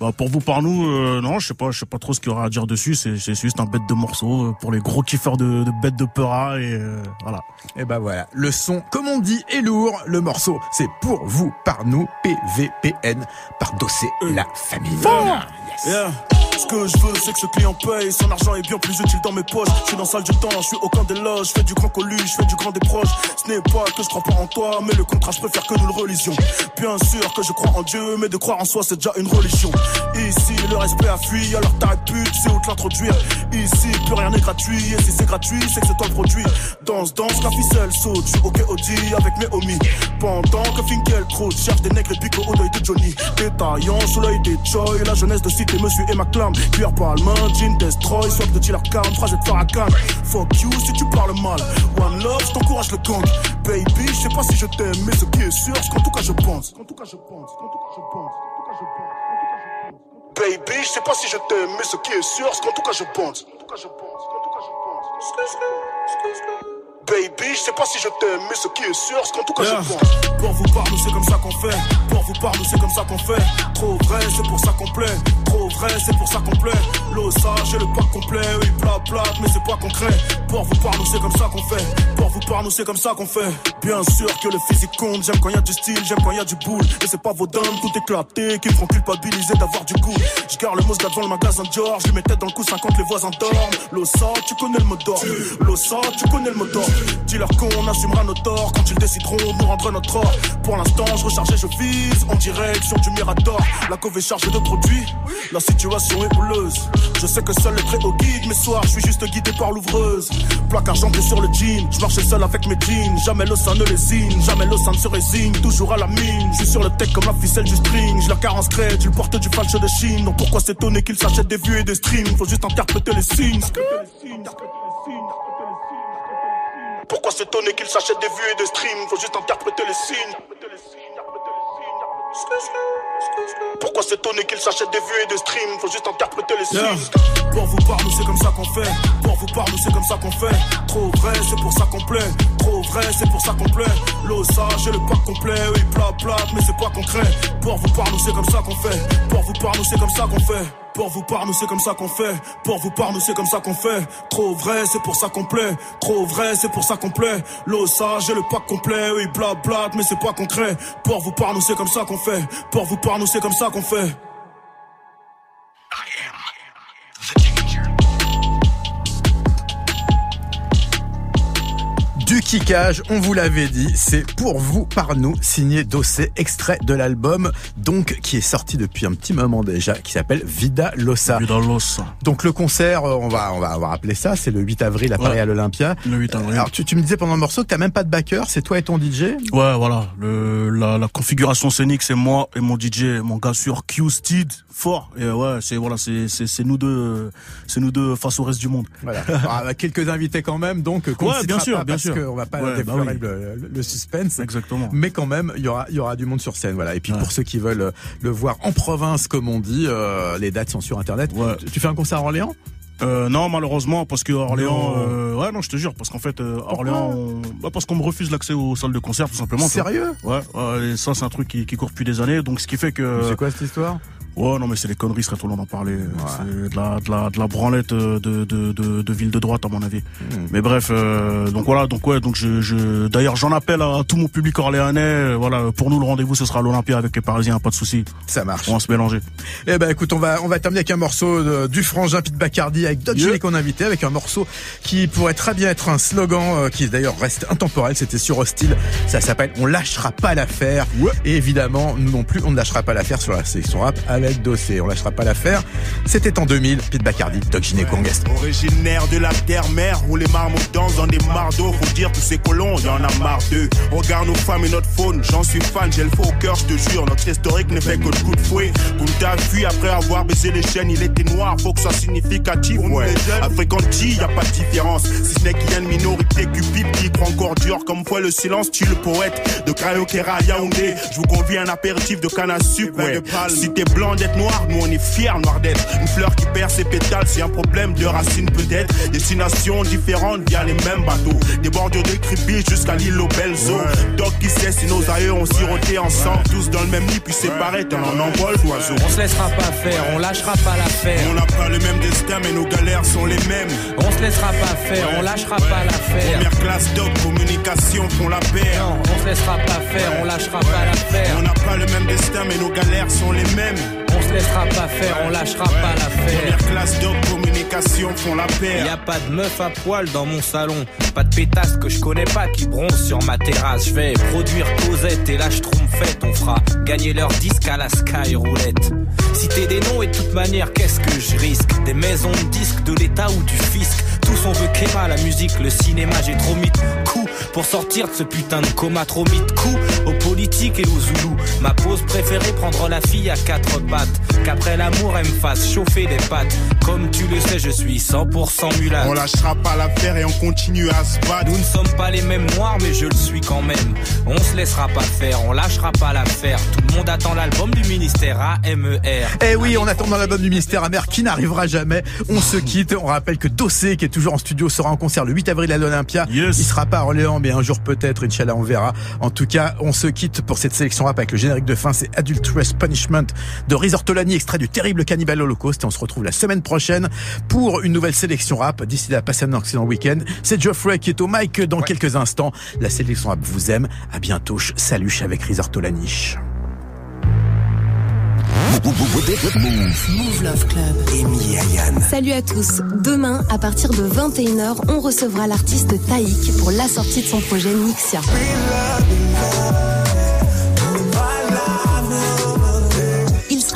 Bah pour vous par nous, euh, non, je sais pas, je sais pas trop ce qu'il y aura à dire dessus. C'est c'est juste un bête de morceau euh, pour les gros kiffeurs de, de bêtes de Peura et euh, voilà. Et ben voilà, le son, comme on dit, est lourd. Le morceau, c'est pour vous, par nous, PVPN, par Dossé, la famille. Yes. Yeah. Ce que je veux, c'est que ce client paye. Son argent est bien plus utile dans mes poches. Je suis dans salle de temps, je suis au camp des loges. Je fais du grand colu, je fais du grand des proches. Ce n'est pas que je crois pas en toi, mais le contrat, je préfère que nous le religions. Bien sûr que je crois en Dieu, mais de croire en soi, c'est déjà une religion. Ici, le respect a fui, alors t'arrêtes plus, tu sais où te l'introduire? Ici, plus rien n'est gratuit, et si c'est gratuit, c'est que c'est toi le produit. Danse, danse, la saute, je suis ok Audi avec mes homies. Pendant que Finkel trotte, cherche des nègres et pico au deuil de Johnny. Détaillant sous l'œil des Choi, la jeunesse de cité suit et m'acclame. Cuir palmain, jean destroy, swag de dealer calme, phrase de Farrakhan. Fuck you si tu parles mal. One love, je t'encourage le gang. Baby, je sais pas si je t'aime, mais ce qui est sûr, c'est qu'en tout cas je pense. En tout cas je pense, en tout cas je pense, en tout cas je pense. Baby, je sais pas si je t'aime, mais ce qui est sûr, c'est qu'en tout cas je pense. En tout cas je pense, en tout cas je pense. Baby, je sais pas si je t'aime, mais ce qui est sûr, c'est qu'en tout cas Yeah. je pense. Pour vous par nous, c'est comme ça qu'on fait. Pour vous par nous, c'est comme ça qu'on fait. Trop vrai, c'est pour ça qu'on plaît. Trop vrai, c'est pour ça qu'on plaît. L'osage et le pack complet, oui, plat, plat, mais c'est pas concret. Pour vous par nous, c'est comme ça qu'on fait. Pour vous par nous, c'est comme ça qu'on fait. Bien sûr que le physique compte. J'aime quand y a du style, j'aime quand y a du boule. Et c'est pas vos dames tout éclaté qui me font culpabiliser d'avoir du goût. Je garde le Mosca devant le magasin George. Je tête dans le coup 50, les voisins dorment. L'ossa, tu connais le mot d'ordre. L'ossa, tu connais le mot d'ordre. Dis-leur qu'on assumera nos torts quand ils décideront de nous rendre notre or. Pour l'instant, je recharge et je vise en direction du Mirador. La cove est chargée de produits, la situation est houleuse. Je sais que seul le très haut guide mes soirs, je suis juste guidé par l'ouvreuse. Placard jambré sur le jean, je marchais seul avec mes jeans. Jamais l'ossa ne lésine, jamais l'ossa ne se résigne. Toujours à la mine, je suis sur le tech comme la ficelle du string. Je la carence crée, tu le portes du falche de Chine. Donc pourquoi s'étonner qu'il s'achète des vues et des streams? Faut juste interpréter les signes. Pourquoi s'étonner qu'il s'achète des vues et des streams? Faut juste interpréter les signes. Pourquoi s'étonner qu'il s'achète des vues et des streams? Faut juste interpréter les signes. Pour vous par nous, c'est comme ça qu'on fait. Pour vous par nous, c'est comme ça qu'on fait. Trop vrai, c'est pour ça qu'on plaît. Trop vrai, c'est pour ça qu'on plaît. L'osage et le pack complet, oui, plat, plat, mais c'est pas concret. Pour vous par nous, c'est comme ça qu'on fait. Pour vous par nous, c'est comme ça qu'on fait. Pour vous par c'est comme ça qu'on fait. Pour vous par c'est comme ça qu'on fait. Trop vrai, c'est pour ça qu'on plaît. Trop vrai, c'est pour ça qu'on plaît. L'osage et le pack complet, oui, bla mais c'est pas concret. Pour vous par c'est comme ça qu'on fait. Pour vous par nous, c'est comme ça qu'on fait. On vous l'avait dit, c'est pour vous, par nous, signé Dossé, extrait de l'album, donc, qui est sorti depuis un petit moment déjà, qui s'appelle Vida Losa. Vida Losa. Donc le concert, euh, on va, on va, on va rappeler ça, c'est le 8 avril à Paris Ouais. à l'Olympia. Le 8 avril. Alors tu, tu me disais pendant le morceau que t'as même pas de backer, c'est toi et ton DJ Ouais, voilà. Le, la, la configuration scénique, c'est moi et mon DJ, mon gars sur Q Steed, fort. Et ouais, c'est voilà, c'est c'est c'est nous deux, c'est nous deux face au reste du monde. Voilà. Alors, avec quelques invités quand même, donc Ouais, bien sûr, pas bien parce sûr. va va pas Ouais, bah oui. le, suspense. Exactement. Mais quand même, il y aura, il y aura du monde sur scène, voilà. Et puis pour ceux qui veulent euh, le voir en province, comme on dit, euh, les dates sont sur internet. Tu, tu fais un concert à Orléans? Euh, non, malheureusement, parce que Orléans, Non. euh, ouais, non, je te jure, parce qu'en fait, euh, Orléans, on- bah, parce qu'on me refuse l'accès aux salles de concert, tout simplement. Sérieux? Ouais, ouais, et ça, c'est un truc qui, qui court depuis des années, donc ce qui fait que. C'est quoi cette histoire? Ouais, non, mais c'est des conneries, il serait trop long d'en parler. C'est de la, de la, de la branlette euh, de, de, de, de ville de droite, à mon avis. Hmm. Mais bref, euh, donc voilà, donc ouais, donc je, je d'ailleurs, j'en appelle à tout mon public orléanais. euh, Voilà, pour nous, le rendez-vous, ce sera l'Olympia avec les Parisiens, pas de souci. Ça marche. On va se mélanger. Eh ben écoute, on va on va terminer avec un morceau de- du frangin Pete Bacardi avec Doc Yeah. Qu'on a invité, avec un morceau qui pourrait très bien être un slogan euh, qui d'ailleurs reste intemporel. C'était sur Hostile. Ça s'appelle On lâchera pas l'affaire. Et évidemment, nous non plus, on ne lâchera pas l'affaire sur la sélection rap Dossé. On lâchera pas l'affaire. C'était en 2000. Pete Bacardi, Doc Gilly Conguest. Originaire de la terre-mère, où les marmots dansent dans des mardeaux. Faut dire, tous ces colons, y en a marre d'eux. Regarde nos femmes et notre faune, j'en suis fan, j'ai le faux au cœur, je te jure. Notre historique ne fait que de coups de fouet. Kunta fui après avoir baisé les chaînes, il était noir, faut que ça soit significatif. Ouais. African G, y a pas de différence. Si ce n'est qu'il y a une minorité cupide qui croit encore dur, comme fois le silence, tu le poète. De Karaokera à Yaoundé, je vous convie à un apéritif de canne à sucre. Ouais. Si t'es blanc d'être noir, nous on est fiers noir d'être. Une fleur qui perd ses pétales, c'est un problème de racines peut-être. Destinations différentes via les mêmes bateaux. Des bordures de Kribi jusqu'à l'île aux belles eaux. Doc qui sait si nos aïeux ont siroté ensemble, tous dans le même lit, puis séparés, t'en en envol d'oiseaux. On se laissera pas faire, on lâchera pas l'affaire. On n'a pas le même destin, mais nos galères sont les mêmes. On se laissera pas faire, on lâchera pas l'affaire. Première classe doc, communication font la paire. Non, on se laissera pas faire, on lâchera pas l'affaire. On n'a pas le même destin, mais nos galères sont les mêmes. On se laissera pas faire, on lâchera pas l'affaire. Première classe doc, communication font la paire. Y a pas de meuf à poil dans mon salon, pas de pétasse que je connais pas qui bronze sur ma terrasse. Je vais produire Cosette et là je trompette, on fera gagner leur disque à la Sky Roulette. Citer des noms et de toute manière, qu'est-ce que je risque? Des maisons de disques, de l'État ou du fisc? Tous on veut Kéma, la musique, le cinéma, j'ai trop mis de coups pour sortir de ce putain de coma, trop mis de coups politiques et aux zoulous. Ma pause préférée, prendre la fille à quatre pattes, qu'après l'amour elle me fasse chauffer les pattes. Comme tu le sais, je suis 100% mulâtre. On lâchera pas l'affaire et on continue à se battre. Nous ne sommes pas les mêmes noirs, mais je le suis quand même. On se laissera pas faire, on lâchera pas l'affaire. Tout le monde attend l'album du ministère AMER. Eh oui, on attend dans l'album du ministère amer qui n'arrivera jamais. On se quitte. On rappelle que Dossé, qui est toujours en studio, sera en concert le 8 avril à l'Olympia. Il sera pas à Orléans, mais un jour peut-être, Inch'Allah, on verra. En tout cas, on se quitte pour cette sélection rap avec le générique de fin. C'est Adulterous Punishment de Risortolani, extrait du terrible Cannibal Holocaust. Et on se retrouve la semaine prochaine pour une nouvelle sélection rap. D'ici là, passez un excellent week-end. C'est Geoffrey qui est au mic dans quelques instants. La sélection rap vous aime. À bientôt. Salut avec Risortolani. Move Love Club. Amy Ayane. Salut à tous. Demain, à partir de 21h, on recevra l'artiste Taïk pour la sortie de son projet Nixia.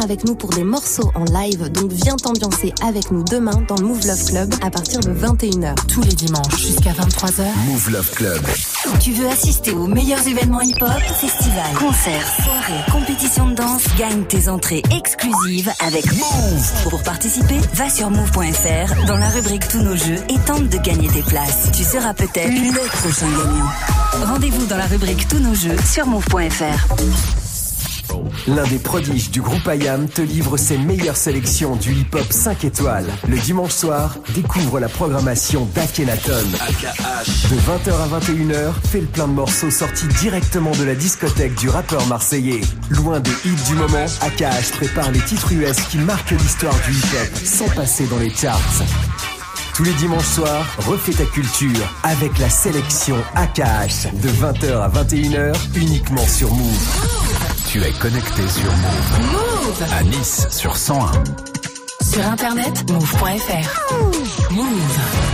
Avec nous pour des morceaux en live, donc viens t'ambiancer avec nous demain dans le Move Love Club à partir de 21h. Tous les dimanches jusqu'à 23h. Move Love Club. Tu veux assister aux meilleurs événements hip-hop, festivals, concerts, soirées, compétitions de danse? Gagne tes entrées exclusives avec Move. Pour participer, va sur move.fr dans la rubrique Tous nos jeux et tente de gagner tes places. Tu seras peut-être le prochain gagnant. Rendez-vous dans la rubrique Tous nos jeux sur move.fr. L'un des prodiges du groupe IAM te livre ses meilleures sélections du hip-hop 5 étoiles. Le dimanche soir, découvre la programmation d'Akhenaton. De 20h à 21h, fais le plein de morceaux sortis directement de la discothèque du rappeur marseillais. Loin des hits du moment, AKH prépare les titres US qui marquent l'histoire du hip-hop sans passer dans les charts. Tous les dimanches soirs, refais ta culture avec la sélection AKH de 20h à 21h uniquement sur Move. Tu es connecté sur Move. Move À Nice sur 101. Sur internet, move.fr. Move.